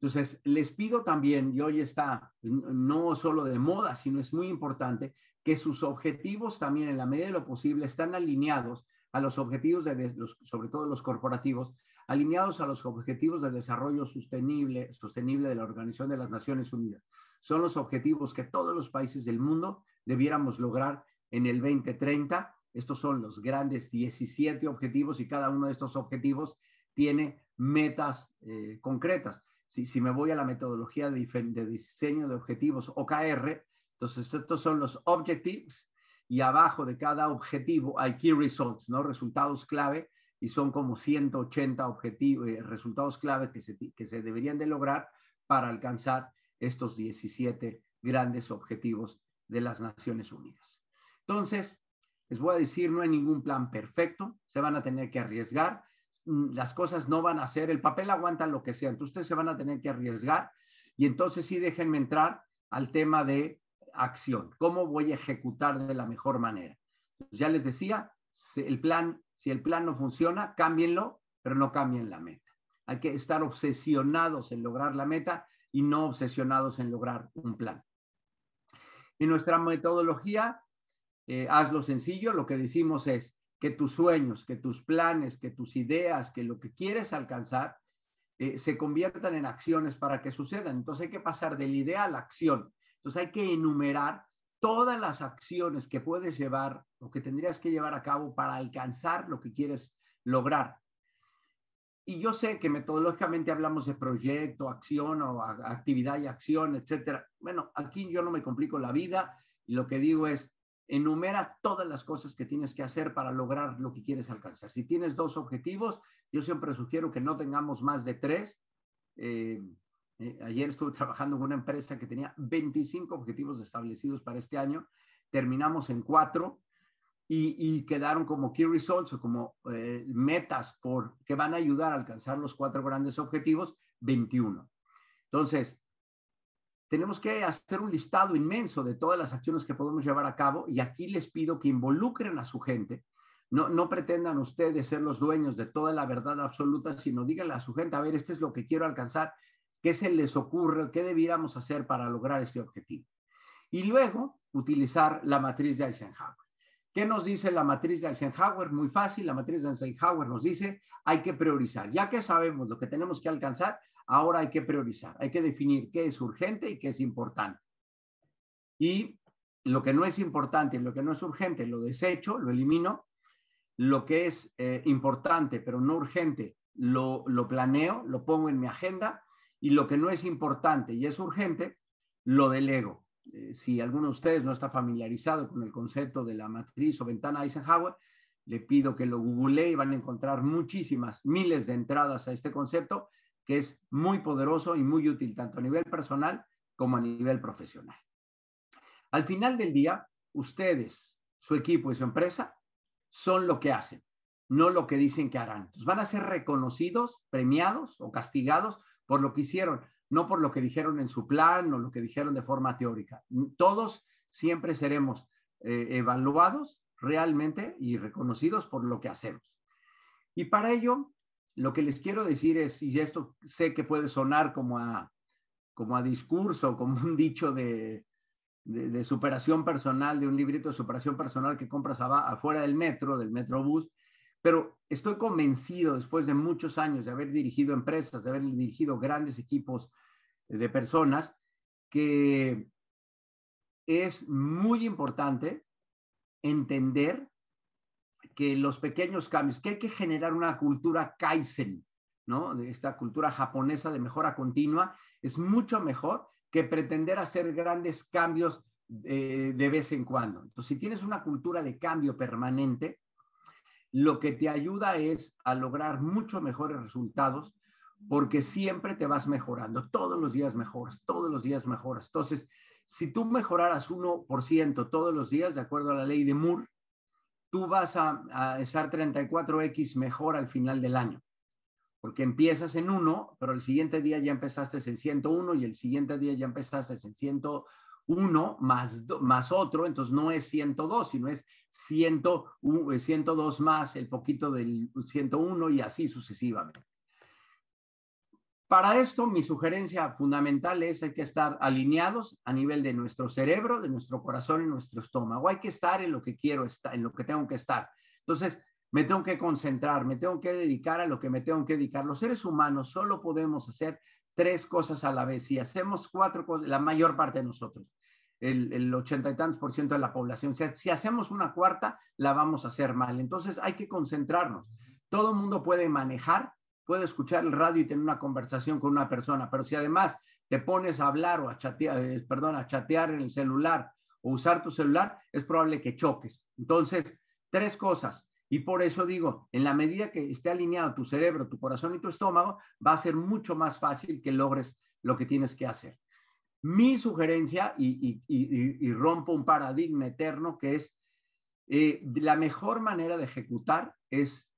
Entonces, les pido también, y hoy está no solo de moda, sino es muy importante, que sus objetivos también en la medida de lo posible están alineados a los objetivos de los, sobre todo los corporativos, alineados a los objetivos de desarrollo sostenible, sostenible de la Organización de las Naciones Unidas. Son los objetivos que todos los países del mundo debiéramos lograr en el 2030. Estos son los grandes 17 objetivos y cada uno de estos objetivos tiene metas eh, concretas. Si, me voy a la metodología de, diseño de objetivos OKR, entonces estos son los objectives y abajo de cada objetivo hay key results, ¿no? Resultados clave y son como 180 objetivos, eh, resultados clave que se, que se deberían de lograr para alcanzar estos 17 grandes objetivos de las Naciones Unidas. Entonces, les voy a decir, no hay ningún plan perfecto, se van a tener que arriesgar, las cosas no van a ser, el papel aguanta lo que sea, entonces ustedes se van a tener que arriesgar y entonces sí déjenme entrar al tema de acción, cómo voy a ejecutar de la mejor manera. Ya les decía, si el plan, si el plan no funciona, cámbienlo, pero no cambien la meta. Hay que estar obsesionados en lograr la meta y no obsesionados en lograr un plan. En nuestra metodología, eh, hazlo sencillo, lo que decimos es que tus sueños, que tus planes, que tus ideas, que lo que quieres alcanzar, eh, se conviertan en acciones para que sucedan. Entonces hay que pasar de la idea a la acción. Entonces hay que enumerar todas las acciones que puedes llevar o que tendrías que llevar a cabo para alcanzar lo que quieres lograr. Y yo sé que metodológicamente hablamos de proyecto, acción o actividad y acción, etcétera. Bueno, aquí yo no me complico la vida y lo que digo es enumera todas las cosas que tienes que hacer para lograr lo que quieres alcanzar. Si tienes dos objetivos, yo siempre sugiero que no tengamos más de tres. Eh, eh, ayer estuve trabajando en una empresa que tenía 25 objetivos establecidos para este año. Terminamos en cuatro y, quedaron como key results o como eh, metas por, que van a ayudar a alcanzar los cuatro grandes objetivos, 21. Entonces, tenemos que hacer un listado inmenso de todas las acciones que podemos llevar a cabo y aquí les pido que involucren a su gente. No, no pretendan ustedes ser los dueños de toda la verdad absoluta, sino díganle a su gente, a ver, este es lo que quiero alcanzar qué se les ocurre, qué debiéramos hacer para lograr este objetivo. Y luego utilizar la matriz de Eisenhower. ¿Qué nos dice la matriz de Eisenhower? Muy fácil, la matriz de Eisenhower nos dice hay que priorizar. Ya que sabemos lo que tenemos que alcanzar, ahora hay que priorizar, hay que definir qué es urgente y qué es importante. Y lo que no es importante y lo que no es urgente lo desecho, lo elimino. Lo que es eh, importante pero no urgente lo, planeo, lo pongo en mi agenda y lo que no es importante y es urgente, lo delego. Eh, si alguno de ustedes no está familiarizado con el concepto de la matriz o ventana Eisenhower, le pido que lo googlee y van a encontrar muchísimas, miles de entradas a este concepto es muy poderoso y muy útil tanto a nivel personal como a nivel profesional. Al final del día, ustedes, su equipo y su empresa son lo que hacen, no lo que dicen que harán. Entonces, van a ser reconocidos, premiados o castigados por lo que hicieron, no por lo que dijeron en su plan o lo que dijeron de forma teórica. Todos siempre seremos eh, evaluados realmente y reconocidos por lo que hacemos. Y para ello, lo que les quiero decir es, y esto sé que puede sonar como a, como a discurso, como un dicho de, de, superación personal, de un librito de superación personal que compras afuera del metro, del metrobús, pero estoy convencido, después de muchos años de haber dirigido empresas, de haber dirigido grandes equipos de personas, que es muy importante entender que los pequeños cambios, que hay que generar una cultura Kaizen, ¿no? De esta cultura japonesa de mejora continua, es mucho mejor que pretender hacer grandes cambios eh, de vez en cuando. Entonces, si tienes una cultura de cambio permanente, lo que te ayuda es a lograr mucho mejores resultados porque siempre te vas mejorando, todos los días mejoras, todos los días mejoras. Entonces, si tú mejoraras 1% todos los días, de acuerdo a la ley de Moore, tú vas a, estar 34x mejor al final del año. porque empiezas en uno, pero el siguiente día ya empezaste en 101 y el siguiente día ya empezaste en 101 más, más otro, entonces no es 102, sino es 100, 102 más el poquito del 101 y así sucesivamente. Para esto, mi sugerencia fundamental es hay que estar alineados a nivel de nuestro cerebro, de nuestro corazón y nuestro estómago. Hay que estar en lo que quiero estar, en lo que tengo que estar. Entonces, me tengo que concentrar, me tengo que dedicar a lo que me tengo que dedicar. Los seres humanos solo podemos hacer tres cosas a la vez. Si hacemos cuatro cosas, la mayor parte de nosotros, el, ochenta y tantos por ciento de la población, si, si hacemos una cuarta, la vamos a hacer mal. Entonces, hay que concentrarnos. Todo mundo puede manejar, puede escuchar el radio y tener una conversación con una persona, pero si además te pones a hablar o a chatear, eh, perdón, a chatear en el celular o usar tu celular, es probable que choques. Entonces, tres cosas. Y por eso digo, en la medida que esté alineado tu cerebro, tu corazón y tu estómago, va a ser mucho más fácil que logres lo que tienes que hacer. Mi sugerencia, y, rompo un paradigma eterno, que es eh, la mejor manera de ejecutar es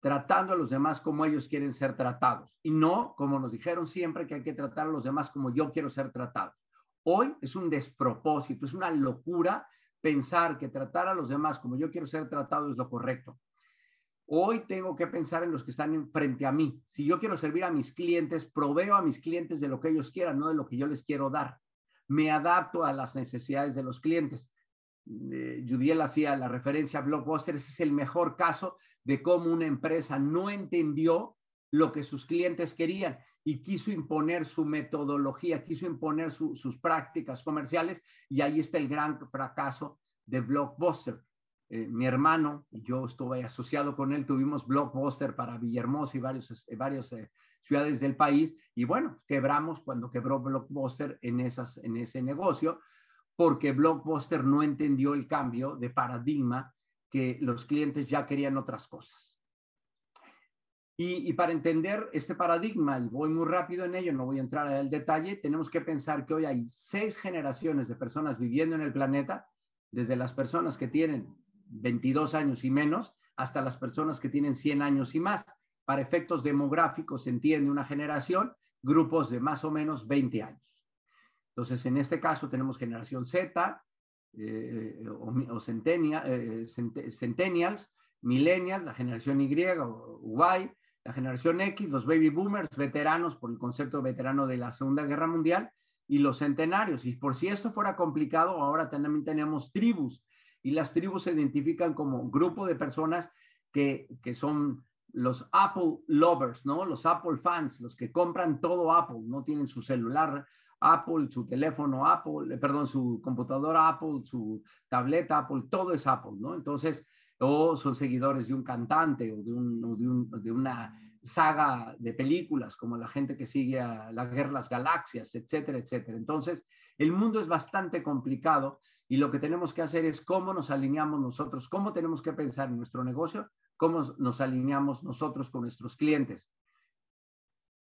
tratando a los demás como ellos quieren ser tratados y no como nos dijeron siempre que hay que tratar a los demás como yo quiero ser tratado. Hoy es un despropósito, es una locura pensar que tratar a los demás como yo quiero ser tratado es lo correcto. Hoy tengo que pensar en los que están frente a mí. Si yo quiero servir a mis clientes, proveo a mis clientes de lo que ellos quieran, no de lo que yo les quiero dar. Me adapto a las necesidades de los clientes. Eh, Judiel hacía la referencia a Blockbuster, ese es el mejor caso de cómo una empresa no entendió lo que sus clientes querían y quiso imponer su metodología, quiso imponer sus prácticas comerciales y ahí está el gran fracaso de Blockbuster. Eh, mi hermano yo estuve asociado con él, tuvimos Blockbuster para Villahermosa y varios, varias eh, ciudades del país y bueno, quebramos cuando quebró Blockbuster en, esas, en ese negocio porque Blockbuster no entendió el cambio de paradigma que los clientes ya querían otras cosas. Y, para entender este paradigma, y voy muy rápido en ello, no voy a entrar en el detalle, tenemos que pensar que hoy hay seis generaciones de personas viviendo en el planeta, desde las personas que tienen 22 años y menos hasta las personas que tienen 100 años y más. Para efectos demográficos se entiende una generación, grupos de más o menos 20 años. Entonces, en este caso tenemos generación Z eh, o, eh, centennials, millennials, la generación Y o Y, la generación X, los baby boomers, veteranos por el concepto veterano de la Segunda Guerra Mundial, y los centenarios. Y por si esto fuera complicado, ahora también tenemos tribus, y las tribus se identifican como grupo de personas que, que son los Apple lovers, ¿no? Los Apple fans, los que compran todo Apple, no tienen su celular Apple, su teléfono Apple, eh, perdón, su computadora Apple, su tableta Apple, todo es Apple, ¿no? Entonces, o son seguidores de un cantante o de, un, de, una saga de películas, como la gente que sigue a la guerra de las galaxias, etcétera, etcétera. Entonces, el mundo es bastante complicado y lo que tenemos que hacer es cómo nos alineamos nosotros, cómo tenemos que pensar en nuestro negocio, cómo nos alineamos nosotros con nuestros clientes.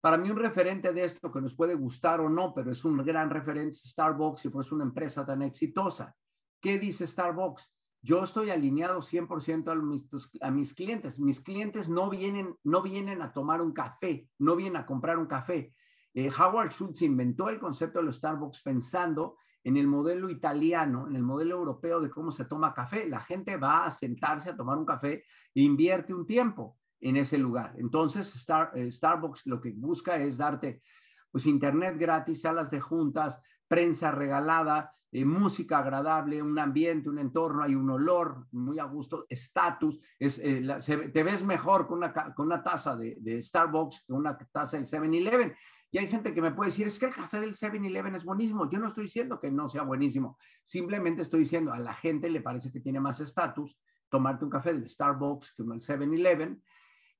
Para mí un referente de esto que nos puede gustar o no, pero es un gran referente, Starbucks y por eso es una empresa tan exitosa. ¿Qué dice Starbucks? Yo estoy alineado 100% a mis, a mis clientes. Mis clientes no vienen, no vienen a tomar un café, no vienen a comprar un café. Eh, Howard Schultz inventó el concepto de los Starbucks pensando en el modelo italiano, en el modelo europeo de cómo se toma café. La gente va a sentarse a tomar un café e invierte un tiempo en ese lugar. Entonces, eh, Starbucks lo que busca es darte pues internet gratis, salas de juntas, prensa regalada, eh, música agradable, un ambiente, un entorno, hay un olor muy a gusto, estatus, es, eh, te ves mejor con una, con una taza de, de Starbucks que una taza del 7-Eleven. Y hay gente que me puede decir, es que el café del 7-Eleven es buenísimo. Yo no estoy diciendo que no sea buenísimo, simplemente estoy diciendo a la gente le parece que tiene más estatus tomarte un café del Starbucks que el 7-Eleven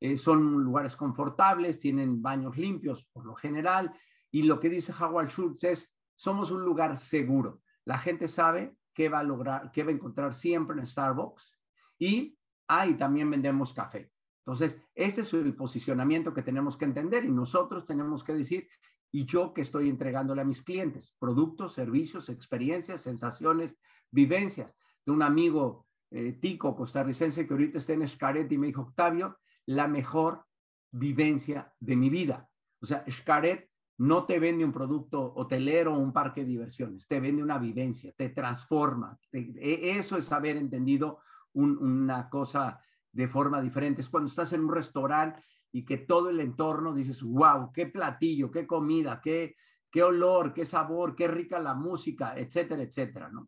eh, son lugares confortables, tienen baños limpios por lo general, y lo que dice Howard Schultz es, somos un lugar seguro. La gente sabe qué va a lograr, qué va a encontrar siempre en Starbucks, y ahí también vendemos café. Entonces, este es el posicionamiento que tenemos que entender y nosotros tenemos que decir, y yo que estoy entregándole a mis clientes, productos, servicios, experiencias, sensaciones, vivencias. De un amigo eh, tico costarricense que ahorita está en Escaret y me dijo, Octavio, la mejor vivencia de mi vida. O sea, Xcaret no te vende un producto hotelero o un parque de diversiones, te vende una vivencia, te transforma. E, eso es haber entendido una cosa de forma diferente. Es cuando estás en un restaurante y que todo el entorno dices, wow, qué platillo, qué comida, qué, qué olor, qué sabor, qué rica la música, etcétera, etcétera, ¿no?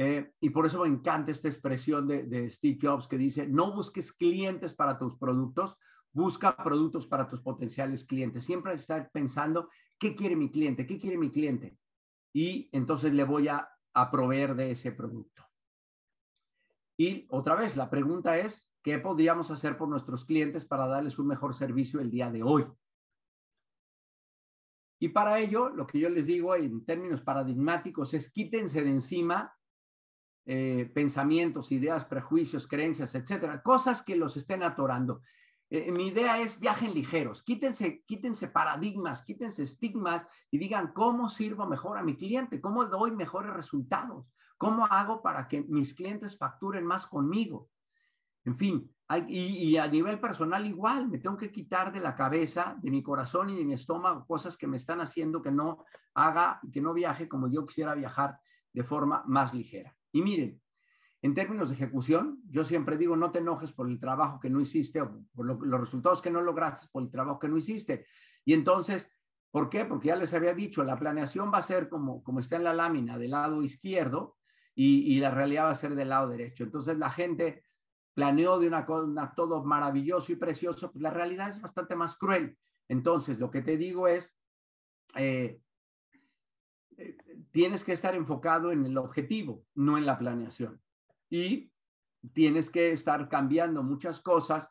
Eh, y por eso me encanta esta expresión de, Steve Jobs que dice, no busques clientes para tus productos, busca productos para tus potenciales clientes. Siempre estar pensando, ¿qué quiere mi cliente? ¿Qué quiere mi cliente? Y entonces le voy a, a proveer de ese producto. Y otra vez, la pregunta es, ¿qué podríamos hacer por nuestros clientes para darles un mejor servicio el día de hoy? Y para ello, lo que yo les digo en términos paradigmáticos es quítense de encima eh, pensamientos, ideas, prejuicios, creencias, etcétera, cosas que los estén atorando. Eh, mi idea es viajen ligeros, quítense, quítense paradigmas, quítense estigmas y digan cómo sirvo mejor a mi cliente, cómo doy mejores resultados, cómo hago para que mis clientes facturen más conmigo. En fin, y, y, a nivel personal igual, me tengo que quitar de la cabeza, de mi corazón y de mi estómago cosas que me están haciendo que no haga, que no viaje como yo quisiera viajar de forma más ligera. Y miren, en términos de ejecución, yo siempre digo, no te enojes por el trabajo que no hiciste o por los resultados que no lograste por el trabajo que no hiciste. Y entonces, ¿por qué? Porque ya les había dicho, la planeación va a ser como, como está en la lámina del lado izquierdo y, la realidad va a ser del lado derecho. Entonces la gente planeó de una, cosa todo maravilloso y precioso, pues la realidad es bastante más cruel. Entonces, lo que te digo es, eh, tienes que estar enfocado en el objetivo, no en la planeación. Y tienes que estar cambiando muchas cosas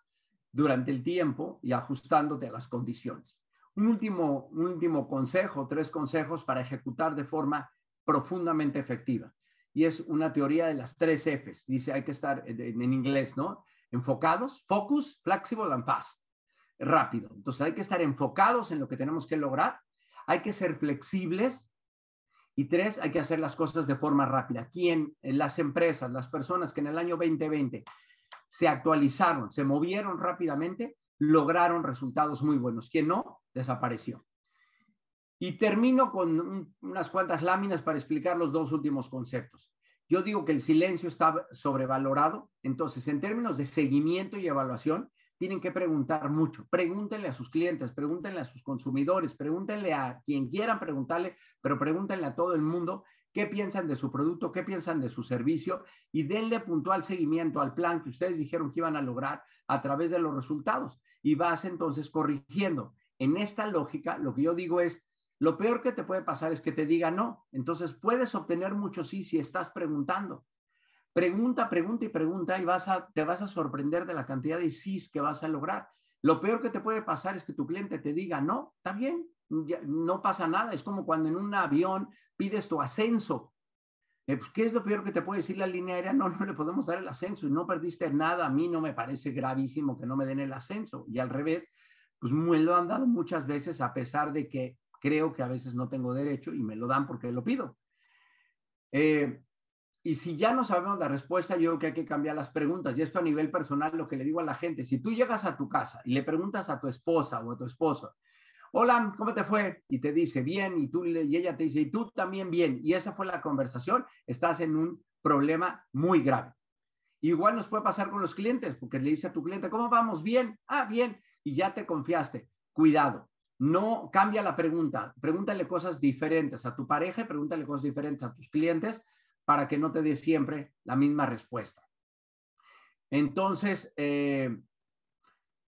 durante el tiempo y ajustándote a las condiciones. Un último, último consejo, tres consejos para ejecutar de forma profundamente efectiva. Y es una teoría de las tres Fs. Dice, hay que estar en, en inglés, ¿no? Enfocados, focus, flexible and fast. Rápido. Entonces hay que estar enfocados en lo que tenemos que lograr. Hay que ser flexibles y tres, hay que hacer las cosas de forma rápida. ¿Quién? Las empresas, las personas que en el año 2020 se actualizaron, se movieron rápidamente, lograron resultados muy buenos. Quien no, desapareció. Y termino con unas cuantas láminas para explicar los dos últimos conceptos. Yo digo que el silencio está sobrevalorado, entonces en términos de seguimiento y evaluación, tienen que preguntar mucho. Pregúntenle a sus clientes, pregúntenle a sus consumidores, pregúntenle a quien quieran preguntarle, pero pregúntenle a todo el mundo qué piensan de su producto, qué piensan de su servicio y denle puntual seguimiento al plan que ustedes dijeron que iban a lograr a través de los resultados. Y vas entonces corrigiendo. En esta lógica, lo que yo digo es, lo peor que te puede pasar es que te diga no. Entonces puedes obtener mucho sí si estás preguntando. Pregunta, pregunta y pregunta y vas a, te vas a sorprender de la cantidad de sís que vas a lograr. Lo peor que te puede pasar es que tu cliente te diga, no, está bien, no pasa nada. Es como cuando en un avión pides tu ascenso. Eh, pues, ¿Qué es lo peor que te puede decir la línea aérea? No, no le podemos dar el ascenso y no perdiste nada. A mí no me parece gravísimo que no me den el ascenso. Y al revés, pues me lo han dado muchas veces a pesar de que creo que a veces no tengo derecho y me lo dan porque lo pido. Eh, y si ya no sabemos la respuesta, yo creo que hay que cambiar las preguntas. Y esto a nivel personal, lo que le digo a la gente, si tú llegas a tu casa y le preguntas a tu esposa o a tu esposo, hola, ¿cómo te fue? Y te dice, bien, y, tú, y ella te dice, y tú también bien, y esa fue la conversación, estás en un problema muy grave. Igual nos puede pasar con los clientes, porque le dice a tu cliente, ¿cómo vamos? Bien, ah, bien, y ya te confiaste. Cuidado, no cambia la pregunta, pregúntale cosas diferentes a tu pareja, pregúntale cosas diferentes a tus clientes para que no te dé siempre la misma respuesta. Entonces, eh,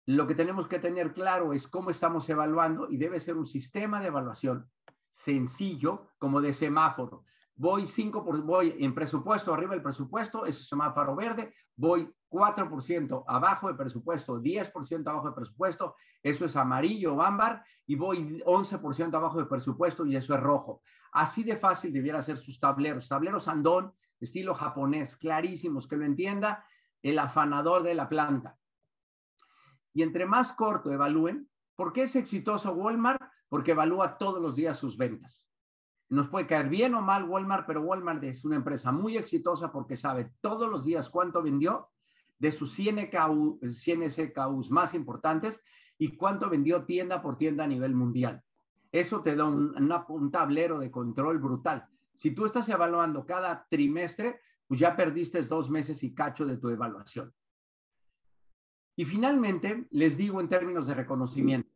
lo que tenemos que tener claro es cómo estamos evaluando y debe ser un sistema de evaluación sencillo como de semáforo. Voy 5 por, voy en presupuesto, arriba del presupuesto, ese semáforo verde, voy 4% abajo de presupuesto, 10% abajo de presupuesto, eso es amarillo o ámbar, y voy 11% abajo de presupuesto y eso es rojo. Así de fácil debiera ser sus tableros. Tableros andón, estilo japonés, clarísimos, que lo entienda el afanador de la planta. Y entre más corto evalúen, ¿por qué es exitoso Walmart? Porque evalúa todos los días sus ventas. Nos puede caer bien o mal Walmart, pero Walmart es una empresa muy exitosa porque sabe todos los días cuánto vendió, de sus 100, SKU, 100 SKUs más importantes y cuánto vendió tienda por tienda a nivel mundial. Eso te da un, un tablero de control brutal. Si tú estás evaluando cada trimestre, pues ya perdiste dos meses y cacho de tu evaluación. Y finalmente, les digo en términos de reconocimiento,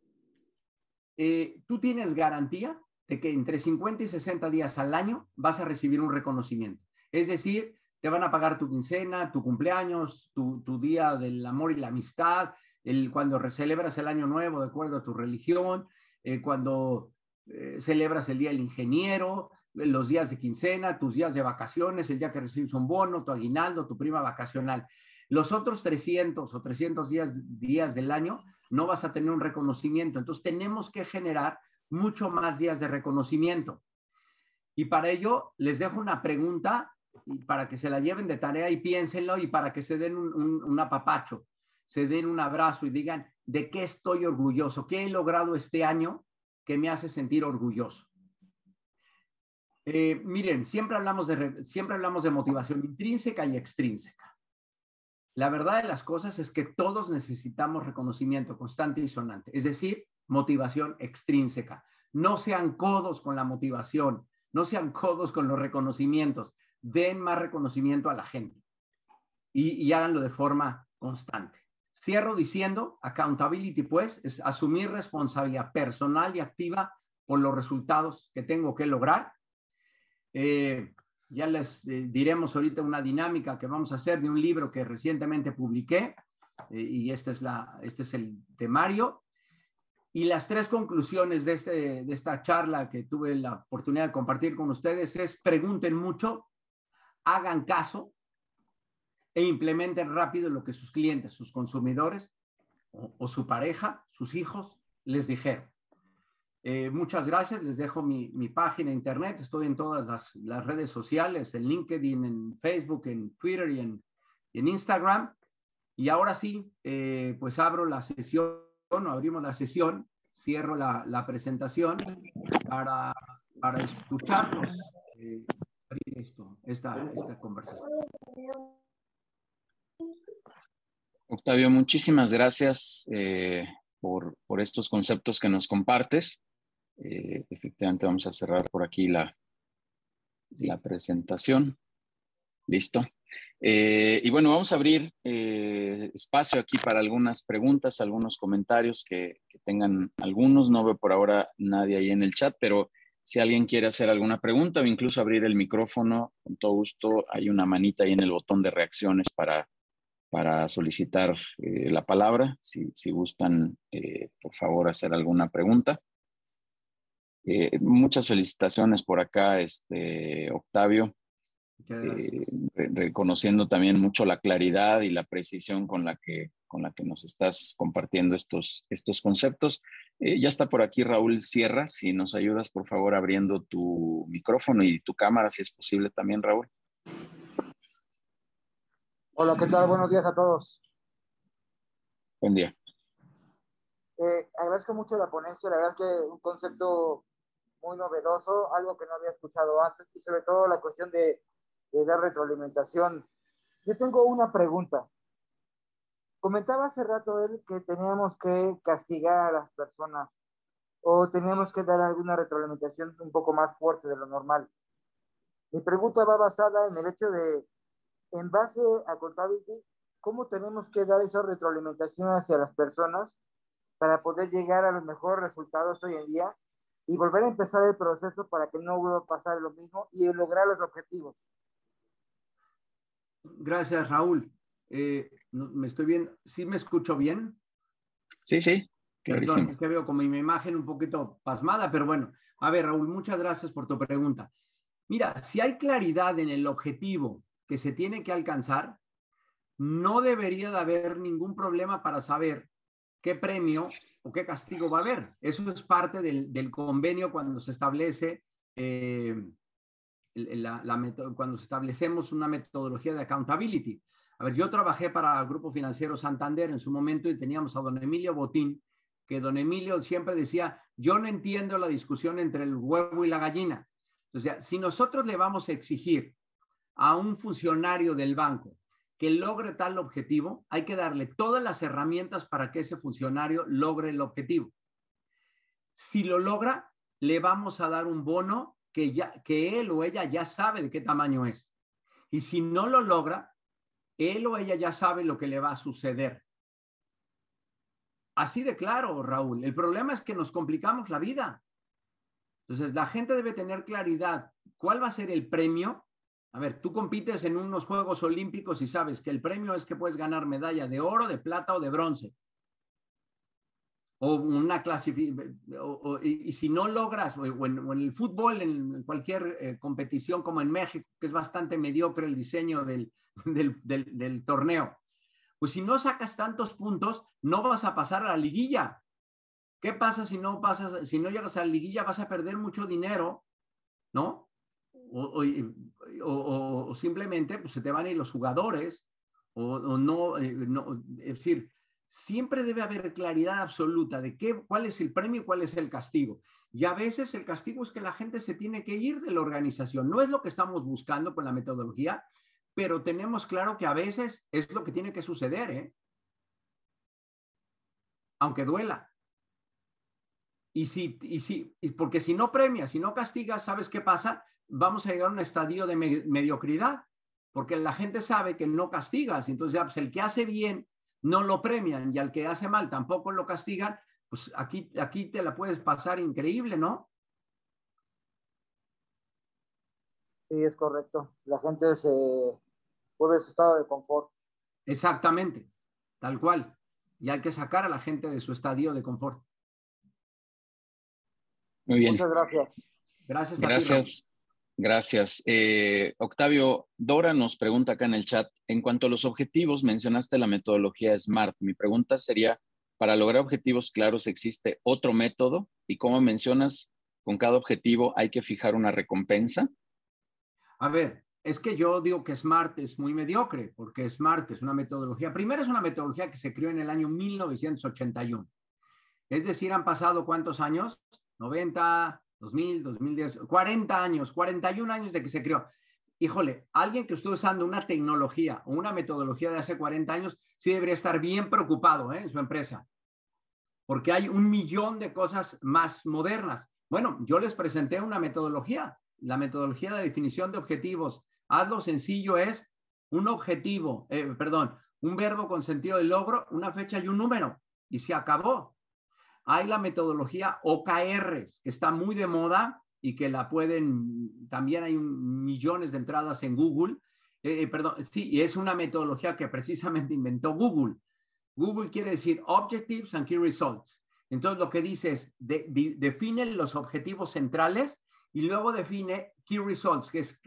eh, tú tienes garantía de que entre 50 y 60 días al año vas a recibir un reconocimiento. Es decir, te van a pagar tu quincena, tu cumpleaños, tu, día del amor y la amistad, el, cuando celebras el año nuevo de acuerdo a tu religión, eh, cuando eh, celebras el día del ingeniero, los días de quincena, tus días de vacaciones, el día que recibes un bono, tu aguinaldo, tu prima vacacional. Los otros 300 o 300 días, días del año no vas a tener un reconocimiento. Entonces tenemos que generar mucho más días de reconocimiento. Y para ello les dejo una pregunta para que se la lleven de tarea y piénsenlo y para que se den un, apapacho, se den un abrazo y digan, ¿de qué estoy orgulloso? ¿Qué he logrado este año que me hace sentir orgulloso? Eh, miren, siempre hablamos, de, siempre hablamos de motivación intrínseca y extrínseca. La verdad de las cosas es que todos necesitamos reconocimiento constante y sonante, es decir, motivación extrínseca. No sean codos con la motivación, no sean codos con los reconocimientos, den más reconocimiento a la gente y, y háganlo de forma constante. Cierro diciendo, accountability pues es asumir responsabilidad personal y activa por los resultados que tengo que lograr. Eh, ya les eh, diremos ahorita una dinámica que vamos a hacer de un libro que recientemente publiqué eh, y este es, la, este es el temario. Y las tres conclusiones de, este, de esta charla que tuve la oportunidad de compartir con ustedes es pregunten mucho, hagan caso e implementen rápido lo que sus clientes, sus consumidores o su pareja, sus hijos les dijeron. Eh, muchas gracias. Les dejo mi, página internet. Estoy en todas las, redes sociales, en LinkedIn, en Facebook, en Twitter y en, Instagram. Y ahora sí, eh, pues abro la sesión, o abrimos la sesión, cierro la, presentación para, para escucharlos, eh, esto, esta, esta conversación. Octavio, muchísimas gracias por, por, estos conceptos que nos compartes. Eh, efectivamente, vamos a cerrar por aquí la, la presentación. Listo. Eh, y bueno, vamos a abrir eh, espacio aquí para algunas preguntas, algunos comentarios que, tengan algunos. No veo por ahora nadie ahí en el chat, pero si alguien quiere hacer alguna pregunta o incluso abrir el micrófono, con todo gusto, hay una manita ahí en el botón de reacciones para, para solicitar la palabra. Si, si gustan, por favor, hacer alguna pregunta. Eh, muchas felicitaciones por acá, este, Octavio. Eh, reconociendo también mucho la claridad y la precisión con la que, con la que nos estás compartiendo estos, estos conceptos. Eh, ya está por aquí Raúl Sierra, si nos ayudas por favor abriendo tu micrófono y tu cámara, si es posible también, Raúl. Hola, ¿qué tal? Buenos días a todos. Buen día. agradezco mucho la ponencia, la verdad es que un concepto muy novedoso, algo que no había escuchado antes y sobre todo la cuestión de, dar retroalimentación. Yo tengo una pregunta. Comentaba hace rato él que teníamos que castigar a las personas o teníamos que dar alguna retroalimentación un poco más fuerte de lo normal. Mi pregunta va basada en el hecho de, en base a contabilidad, ¿cómo tenemos que dar esa retroalimentación hacia las personas para poder llegar a los mejores resultados hoy en día y volver a empezar el proceso para que no vuelva a pasar lo mismo y lograr los objetivos. Gracias, Raúl. Eh, me estoy viendo, ¿sí me escucho bien? Sí, sí. Perdón, es que veo como mi imagen un poquito pasmada, pero bueno, a ver, Raúl, muchas gracias por tu pregunta. Mira, si hay claridad en el objetivo que se tiene que alcanzar, no debería de haber ningún problema para saber qué premio o qué castigo va a haber. Eso es parte del, convenio cuando se establece eh, la, cuando establecemos una metodología de accountability. A ver, yo trabajé para el Grupo Financiero Santander en su momento y teníamos a don Emilio Botín, que don Emilio siempre decía, yo no entiendo la discusión entre el huevo y la gallina. O sea, si nosotros le vamos a exigir a un funcionario del banco que logre tal objetivo, hay que darle todas las herramientas para que ese funcionario logre el objetivo. Si lo logra, le vamos a dar un bono que, ya, que él o ella ya sabe de qué tamaño es. Y si no lo logra, él o ella ya sabe lo que le va a suceder. Así de claro, Raúl. El problema es que nos complicamos la vida. Entonces, la gente debe tener claridad cuál va a ser el premio. A ver, tú compites en unos Juegos Olímpicos y sabes que el premio es que puedes ganar medalla de oro, de plata o de bronce o una clasificación, y, si no logras, o, en, el fútbol, en cualquier eh, competición como en México, que es bastante mediocre el diseño del, del, torneo, pues si no sacas tantos puntos, no vas a pasar a la liguilla. ¿Qué pasa si no pasas, si no llegas a la liguilla, vas a perder mucho dinero, ¿no? O, o simplemente pues, se te van a ir los jugadores, o, no, eh, no, es decir, siempre debe haber claridad absoluta de qué, cuál es el premio y cuál es el castigo. Y a veces el castigo es que la gente se tiene que ir de la organización. No es lo que estamos buscando con la metodología, pero tenemos claro que a veces es lo que tiene que suceder, ¿eh? aunque duela. Y si, y si, porque si no premias, si no castigas, ¿sabes qué pasa? Vamos a llegar a un estadio de mediocridad, porque la gente sabe que no castigas. Entonces, pues, el que hace bien no lo premian y al que hace mal tampoco lo castigan, pues aquí, aquí te la puedes pasar increíble, ¿no? Sí, es correcto. La gente se vuelve su estado de confort. Exactamente, tal cual. Y hay que sacar a la gente de su estadio de confort. Muy bien. Muchas gracias. Gracias. gracias. Gracias. Eh, Octavio, Dora nos pregunta acá en el chat, en cuanto a los objetivos, mencionaste la metodología SMART. Mi pregunta sería, para lograr objetivos claros, ¿existe otro método? Y como mencionas, con cada objetivo hay que fijar una recompensa. A ver, es que yo digo que SMART es muy mediocre, porque SMART es una metodología, primero es una metodología que se creó en el año 1981. Es decir, han pasado cuántos años? 90, 2000, 2010, 40 años, 41 años de que se creó. Híjole, alguien que esté usando una tecnología o una metodología de hace 40 años, sí debería estar bien preocupado ¿eh? en su empresa, porque hay un millón de cosas más modernas. Bueno, yo les presenté una metodología, la metodología de definición de objetivos. Hazlo sencillo es un objetivo, eh, perdón, un verbo con sentido de logro, una fecha y un número, y se acabó. Hay la metodología OKRs, que está muy de moda y que la pueden, también hay millones de entradas en Google. Eh, eh, perdón, sí, y es una metodología que precisamente inventó Google. Google quiere decir Objectives and Key Results. Entonces lo que dice es, define los objetivos centrales y luego define Key Results, que es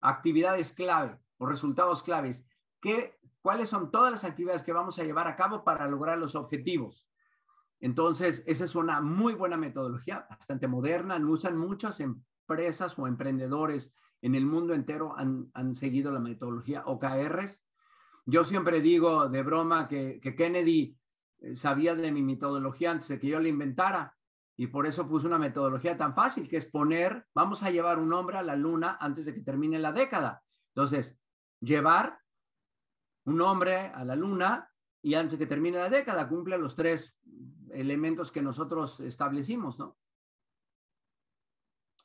actividades clave o resultados claves. ¿Qué, ¿Cuáles son todas las actividades que vamos a llevar a cabo para lograr los objetivos? Entonces, esa es una muy buena metodología, bastante moderna, lo usan muchas empresas o emprendedores en el mundo entero, han, seguido la metodología OKRs. Yo siempre digo de broma que, Kennedy eh, sabía de mi metodología antes de que yo la inventara y por eso puse una metodología tan fácil, que es poner, vamos a llevar un hombre a la luna antes de que termine la década. Entonces, llevar un hombre a la luna y antes de que termine la década cumple los tres elementos que nosotros establecimos, ¿no?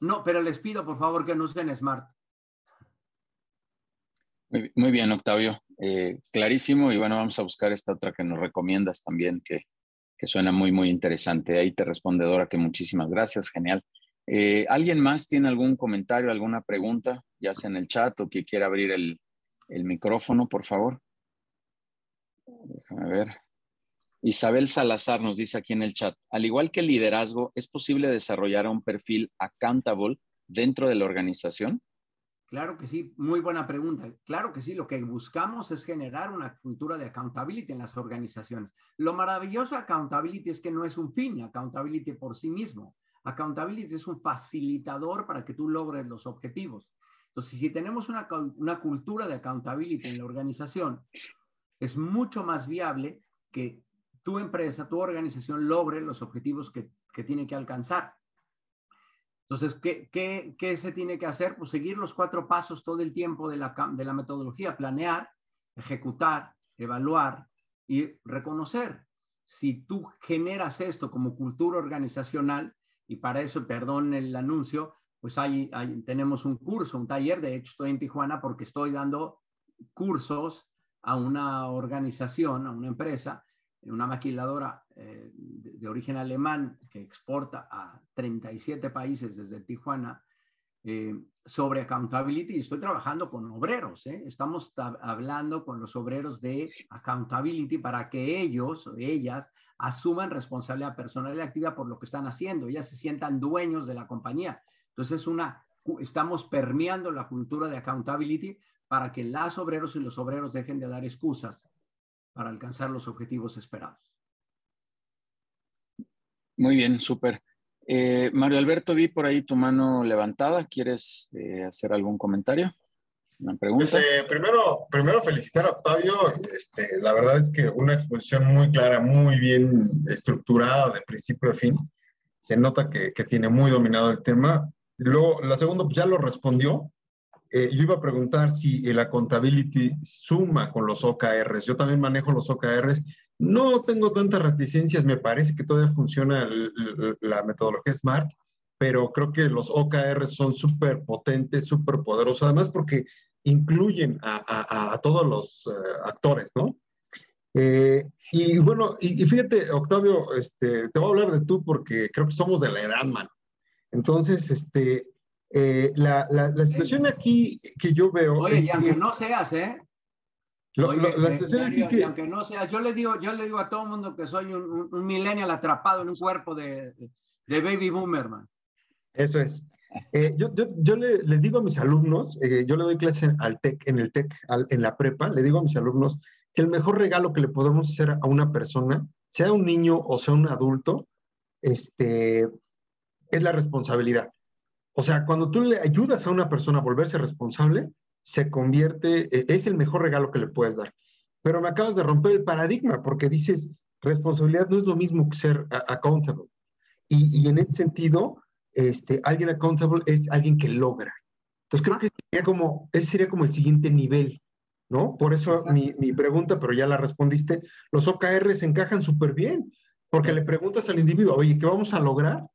No, pero les pido por favor que no usen Smart. Muy, bien, Octavio. Eh, clarísimo. Y bueno, vamos a buscar esta otra que nos recomiendas también, que, que suena muy, muy interesante. Ahí te responde Dora, que muchísimas gracias. Genial. Eh, ¿Alguien más tiene algún comentario, alguna pregunta, ya sea en el chat o que quiera abrir el, el micrófono, por favor? Déjame ver. Isabel Salazar nos dice aquí en el chat, al igual que el liderazgo, ¿es posible desarrollar un perfil accountable dentro de la organización? Claro que sí, muy buena pregunta. Claro que sí, lo que buscamos es generar una cultura de accountability en las organizaciones. Lo maravilloso de accountability es que no es un fin, accountability por sí mismo. Accountability es un facilitador para que tú logres los objetivos. Entonces, si tenemos una, cultura de accountability en la organización, es mucho más viable que tu empresa, tu organización logre los objetivos que, que tiene que alcanzar. Entonces, ¿qué, ¿qué, se tiene que hacer? Pues seguir los cuatro pasos todo el tiempo de la, de la metodología, planear, ejecutar, evaluar y reconocer. Si tú generas esto como cultura organizacional, y para eso, perdón el anuncio, pues hay, tenemos un curso, un taller, de hecho estoy en Tijuana porque estoy dando cursos a una organización, a una empresa, una maquiladora eh, de, de, origen alemán que exporta a 37 países desde Tijuana, eh, sobre accountability estoy trabajando con obreros. ¿eh? Estamos hablando con los obreros de accountability para que ellos o ellas asuman responsabilidad personal y activa por lo que están haciendo. Ellas se sientan dueños de la compañía. Entonces, una, estamos permeando la cultura de accountability para que las obreros y los obreros dejen de dar excusas para alcanzar los objetivos esperados. Muy bien, súper. Eh, Mario Alberto, vi por ahí tu mano levantada. ¿Quieres eh, hacer algún comentario? ¿Una pregunta? Pues, eh, primero, primero felicitar a Octavio. Este, la verdad es que una exposición muy clara, muy bien estructurada de principio a fin. Se nota que, que tiene muy dominado el tema. Luego, la segunda, pues ya lo respondió. Yo iba a preguntar si la accountability suma con los OKRs. Yo también manejo los OKRs no tengo tantas reticencias, me parece que todavía funciona la metodología SMART, pero creo que los OKR son súper potentes, súper poderosos, además porque incluyen a, todos los eh, actores, ¿no? Eh, y bueno, y, fíjate, Octavio, este, te voy a hablar de tú porque creo que somos de la edad, man. Entonces, este, eh, la, situación aquí que yo veo... Oye, es que, no seas, ¿eh? la aunque no sea, yo le digo, yo le digo a todo el mundo que soy un, un, millennial atrapado en un cuerpo de, de baby boomer, man. Eso es. Eh, yo, yo, yo le, le, digo a mis alumnos, eh, yo le doy clase al TEC, en el TEC, en la prepa, le digo a mis alumnos que el mejor regalo que le podemos hacer a una persona, sea un niño o sea un adulto, este, es la responsabilidad. O sea, cuando tú le ayudas a una persona a volverse responsable, se convierte, e, es el mejor regalo que le puedes dar. Pero me acabas de romper el paradigma porque dices, responsabilidad no es lo mismo que ser accountable. Y, en ese sentido, este, alguien accountable es alguien que logra. Entonces creo que sería como, ese sería como el siguiente nivel, ¿no? Por eso mi, mi, pregunta, pero ya la respondiste, los OKRs encajan súper bien, porque le preguntas al individuo, oye, ¿qué vamos a lograr?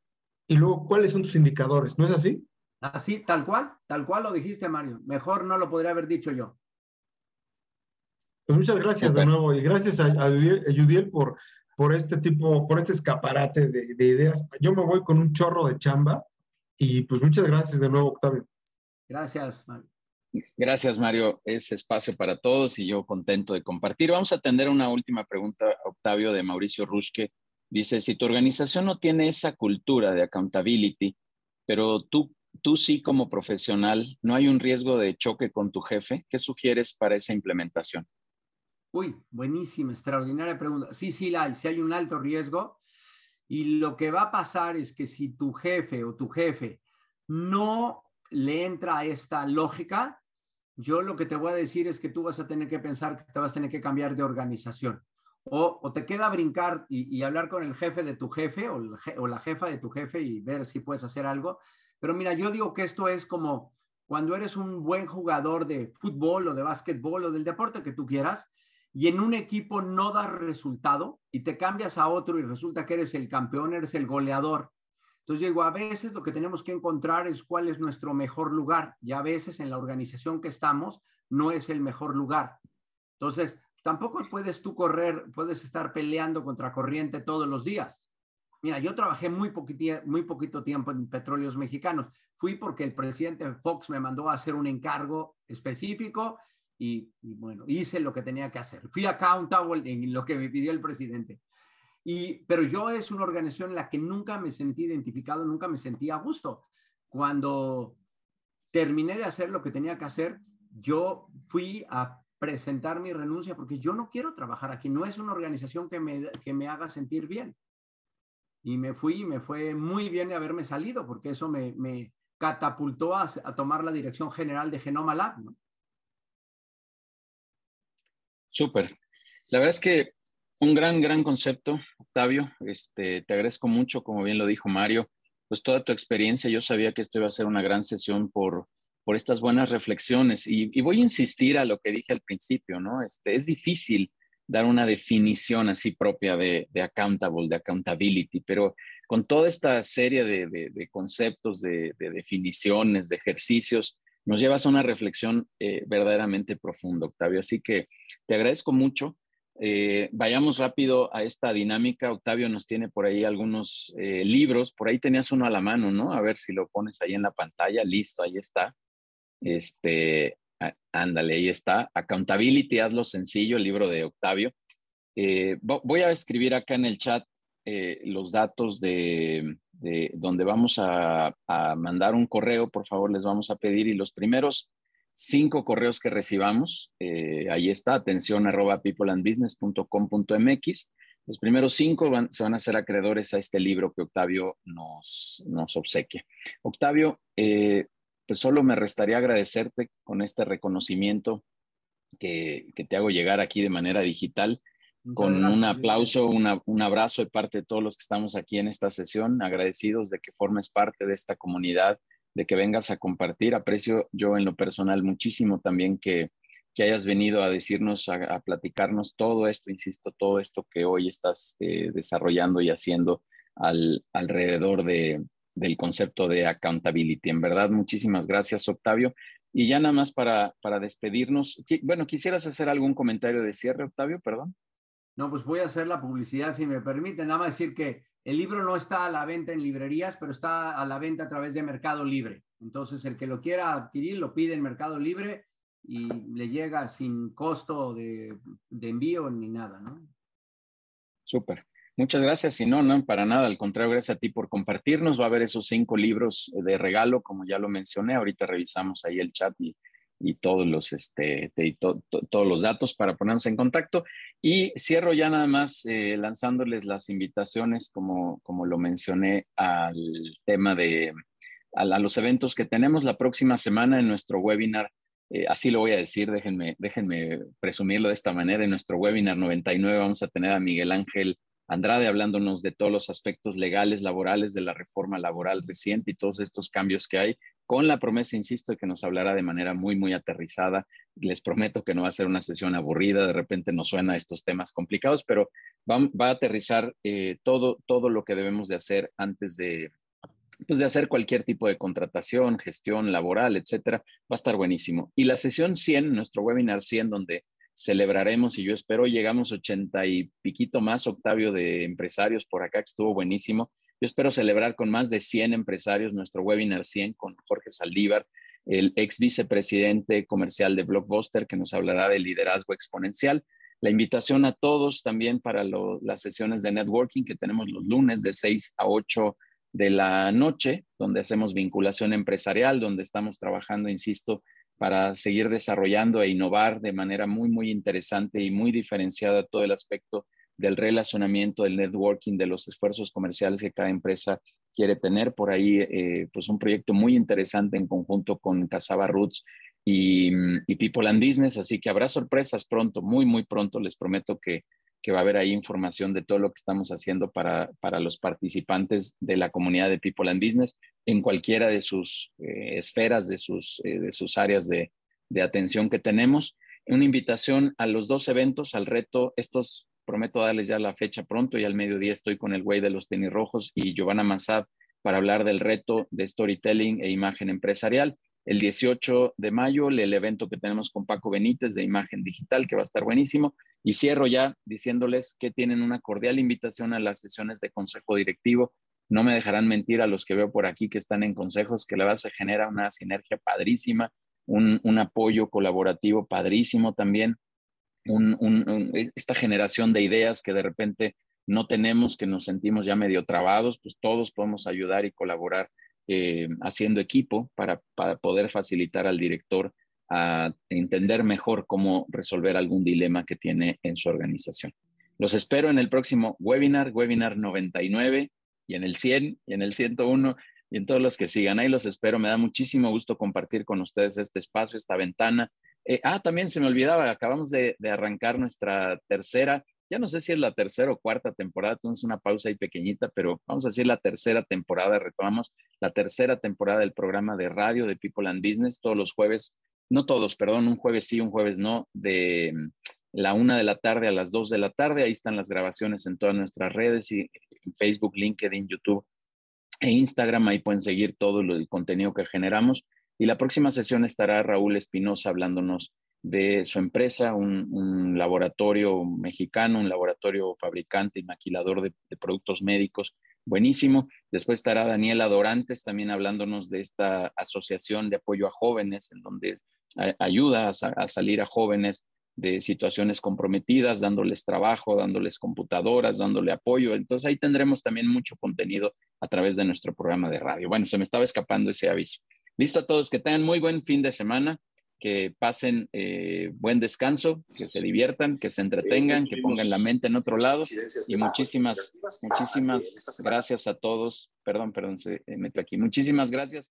Y luego, ¿cuáles son tus indicadores? ¿No es así? Así, tal cual, tal cual lo dijiste, Mario. Mejor no lo podría haber dicho yo. Pues muchas gracias de nuevo y gracias a, a Yudiel por, por este tipo, por este escaparate de, de, ideas. Yo me voy con un chorro de chamba y pues muchas gracias de nuevo, Octavio. Gracias, Mario. Gracias, Mario. Es espacio para todos y yo contento de compartir. Vamos a atender una última pregunta, Octavio, de Mauricio Rushke. Dice, si tu organización no tiene esa cultura de accountability, pero tú tú sí como profesional, ¿no hay un riesgo de choque con tu jefe? ¿Qué sugieres para esa implementación? Uy, buenísima, extraordinaria pregunta. Sí, sí, la sí hay un alto riesgo. Y lo que va a pasar es que si tu jefe o tu jefe no le entra a esta lógica, yo lo que te voy a decir es que tú vas a tener que pensar que te vas a tener que cambiar de organización. O, te queda brincar y, hablar con el jefe de tu jefe o la jefa de tu jefe y ver si puedes hacer algo pero mira, yo digo que esto es como cuando eres un buen jugador de fútbol o de básquetbol o del deporte que tú quieras y en un equipo no das resultado y te cambias a otro y resulta que eres el campeón, eres el goleador. Entonces yo digo, a veces lo que tenemos que encontrar es cuál es nuestro mejor lugar y a veces en la organización que estamos no es el mejor lugar. Entonces, tampoco puedes tú correr, puedes estar peleando contra corriente todos los días. Mira, yo trabajé muy, poquito tiempo en petróleos mexicanos. Fui porque el presidente Fox me mandó a hacer un encargo específico y, bueno, hice lo que tenía que hacer. Fui accountable en lo que me pidió el presidente. Y, pero yo es una organización en la que nunca me sentí identificado, nunca me sentí a gusto. Cuando terminé de hacer lo que tenía que hacer, yo fui a presentar mi renuncia porque yo no quiero trabajar aquí, no es una organización que me, que me haga sentir bien y me fui y me fue muy bien haberme salido, porque eso me, me catapultó a, a, tomar la dirección general de Genoma Lab. ¿no? Súper. La verdad es que un gran, gran concepto, Octavio. Este, te agradezco mucho, como bien lo dijo Mario, pues toda tu experiencia. Yo sabía que esto iba a ser una gran sesión por, por estas buenas reflexiones. Y, voy a insistir a lo que dije al principio, ¿no? Este, es difícil dar una definición así propia de, accountable, de accountability, pero con toda esta serie de, conceptos, de, definiciones, de ejercicios, nos llevas a una reflexión eh, verdaderamente profunda, Octavio. Así que te agradezco mucho. Eh, vayamos rápido a esta dinámica. Octavio nos tiene por ahí algunos eh, libros. Por ahí tenías uno a la mano, ¿no? A ver si lo pones ahí en la pantalla. Listo, ahí está. Este, ándale, ahí está. Accountability, hazlo sencillo, el libro de Octavio. Eh, voy a escribir acá en el chat los datos de, donde vamos a, a mandar un correo. Por favor, les vamos a pedir. Y los primeros cinco correos que recibamos. Eh, ahí está, atención arroba peopleandbusiness.com.mx. Los primeros cinco se van a ser acreedores a este libro que Octavio nos, nos obsequia. Octavio, eh, pues solo me restaría agradecerte con este reconocimiento que, te hago llegar aquí de manera digital, con un aplauso, un abrazo de parte de todos los que estamos aquí en esta sesión, agradecidos de que formes parte de esta comunidad de que vengas a compartir. Aprecio yo en lo personal muchísimo también que, hayas venido a decirnos, a, platicarnos todo esto, insisto, todo esto que hoy estás eh, desarrollando y haciendo al, alrededor de, del concepto de accountability. En verdad, muchísimas gracias, Octavio. Y ya nada más para, para despedirnos, bueno, ¿quisieras hacer algún comentario de cierre, Octavio? Perdón. No, pues voy a hacer la publicidad, si me permite. Nada más decir que el libro no está a la venta en librerías, pero está a la venta a través de Mercado Libre. Entonces, el que lo quiera adquirir lo pide en Mercado Libre y le llega sin costo de, envío ni nada, ¿no? Súper. Muchas gracias. Y no, no, para nada. Al contrario, gracias a ti por compartirnos. Va a haber esos cinco libros de regalo, como ya lo mencioné. Ahorita revisamos ahí el chat y y todos los, este, todos los datos para ponernos en contacto. Y cierro ya nada más eh, lanzándoles las invitaciones, como, como lo mencioné, al tema de a, los eventos que tenemos la próxima semana en nuestro webinar. Eh, así lo voy a decir, déjenme, déjenme presumirlo de esta manera. En nuestro webinar 99 vamos a tener a Miguel Ángel Andrade hablándonos de todos los aspectos legales, laborales de la reforma laboral reciente y todos estos cambios que hay con la promesa, insisto, de que nos hablará de manera muy, muy aterrizada. Les prometo que no va a ser una sesión aburrida, de repente nos suena estos temas complicados, pero va, a aterrizar eh, todo, todo lo que debemos de hacer antes de, pues de hacer cualquier tipo de contratación, gestión laboral, etcétera. Va a estar buenísimo. Y la sesión 100, nuestro webinar 100, donde celebraremos y yo espero llegamos ochenta y piquito más, Octavio, de empresarios por acá, que estuvo buenísimo. Yo espero celebrar con más de 100 empresarios nuestro webinar 100 con Jorge Saldívar, el ex vicepresidente comercial de Blockbuster, que nos hablará de liderazgo exponencial. La invitación a todos también para las sesiones de networking que tenemos los lunes de 6 a 8 de la noche, donde hacemos vinculación empresarial, donde estamos trabajando, insisto, para seguir desarrollando e innovar de manera muy, muy interesante y muy diferenciada todo el aspecto del relacionamiento, del networking, de los esfuerzos comerciales que cada empresa quiere tener. Por ahí, eh, pues un proyecto muy interesante en conjunto con Casaba Roots y, y, People and Business, así que habrá sorpresas pronto, muy, muy pronto. Les prometo que, que va a haber ahí información de todo lo que estamos haciendo para, para los participantes de la comunidad de People and Business en cualquiera de sus eh, esferas, de sus, eh, de sus áreas de, de atención que tenemos. Una invitación a los dos eventos, al reto, estos prometo darles ya la fecha pronto y al mediodía estoy con el güey de los tenis rojos y Giovanna Massad para hablar del reto de storytelling e imagen empresarial. El 18 de mayo, el evento que tenemos con Paco Benítez de imagen digital, que va a estar buenísimo. Y cierro ya diciéndoles que tienen una cordial invitación a las sesiones de consejo directivo. No me dejarán mentir a los que veo por aquí que están en consejos, que le va a generar una sinergia padrísima, un, un apoyo colaborativo padrísimo también e, esta generación de ideas que de repente no tenemos, que nos sentimos ya medio trabados, pues todos podemos ayudar y colaborar eh, haciendo equipo para, para, poder facilitar al director a entender mejor cómo resolver algún dilema que tiene en su organización. Los espero en el próximo webinar, webinar 99 y en el 100 y en el 101 y en todos los que sigan. Ahí los espero. Me da muchísimo gusto compartir con ustedes este espacio, esta ventana. Eh, ah, también se me olvidaba, acabamos de, arrancar nuestra tercera ya no sé si es la tercera o cuarta temporada, entonces una pausa ahí pequeñita, pero vamos a decir la tercera temporada, retomamos la tercera temporada del programa de radio de People and Business, todos los jueves, no todos, perdón, un jueves sí, un jueves no, de mm, la una de la tarde a las dos de la tarde, ahí están las grabaciones en todas nuestras redes Facebook, LinkedIn, YouTube e Instagram, ahí pueden seguir todo el contenido que generamos. Y la próxima sesión estará Raúl Espinosa hablándonos de su empresa, un, laboratorio mexicano, un laboratorio fabricante y maquilador de, productos médicos, buenísimo. Después estará Daniela Dorantes también hablándonos de esta asociación de apoyo a jóvenes, en donde ayuda a, salir a jóvenes de situaciones comprometidas, dándoles trabajo, dándoles computadoras, dándole apoyo. Entonces ahí tendremos también mucho contenido a través de nuestro programa de radio. Bueno, se me estaba escapando ese aviso. Listo a todos, que tengan muy buen fin de semana, que pasen eh, buen descanso, que se diviertan, que se entretengan, que pongan la mente en otro lado. Y muchísimas, muchísimas gracias a todos. Perdón, perdón, se metió aquí. Muchísimas gracias.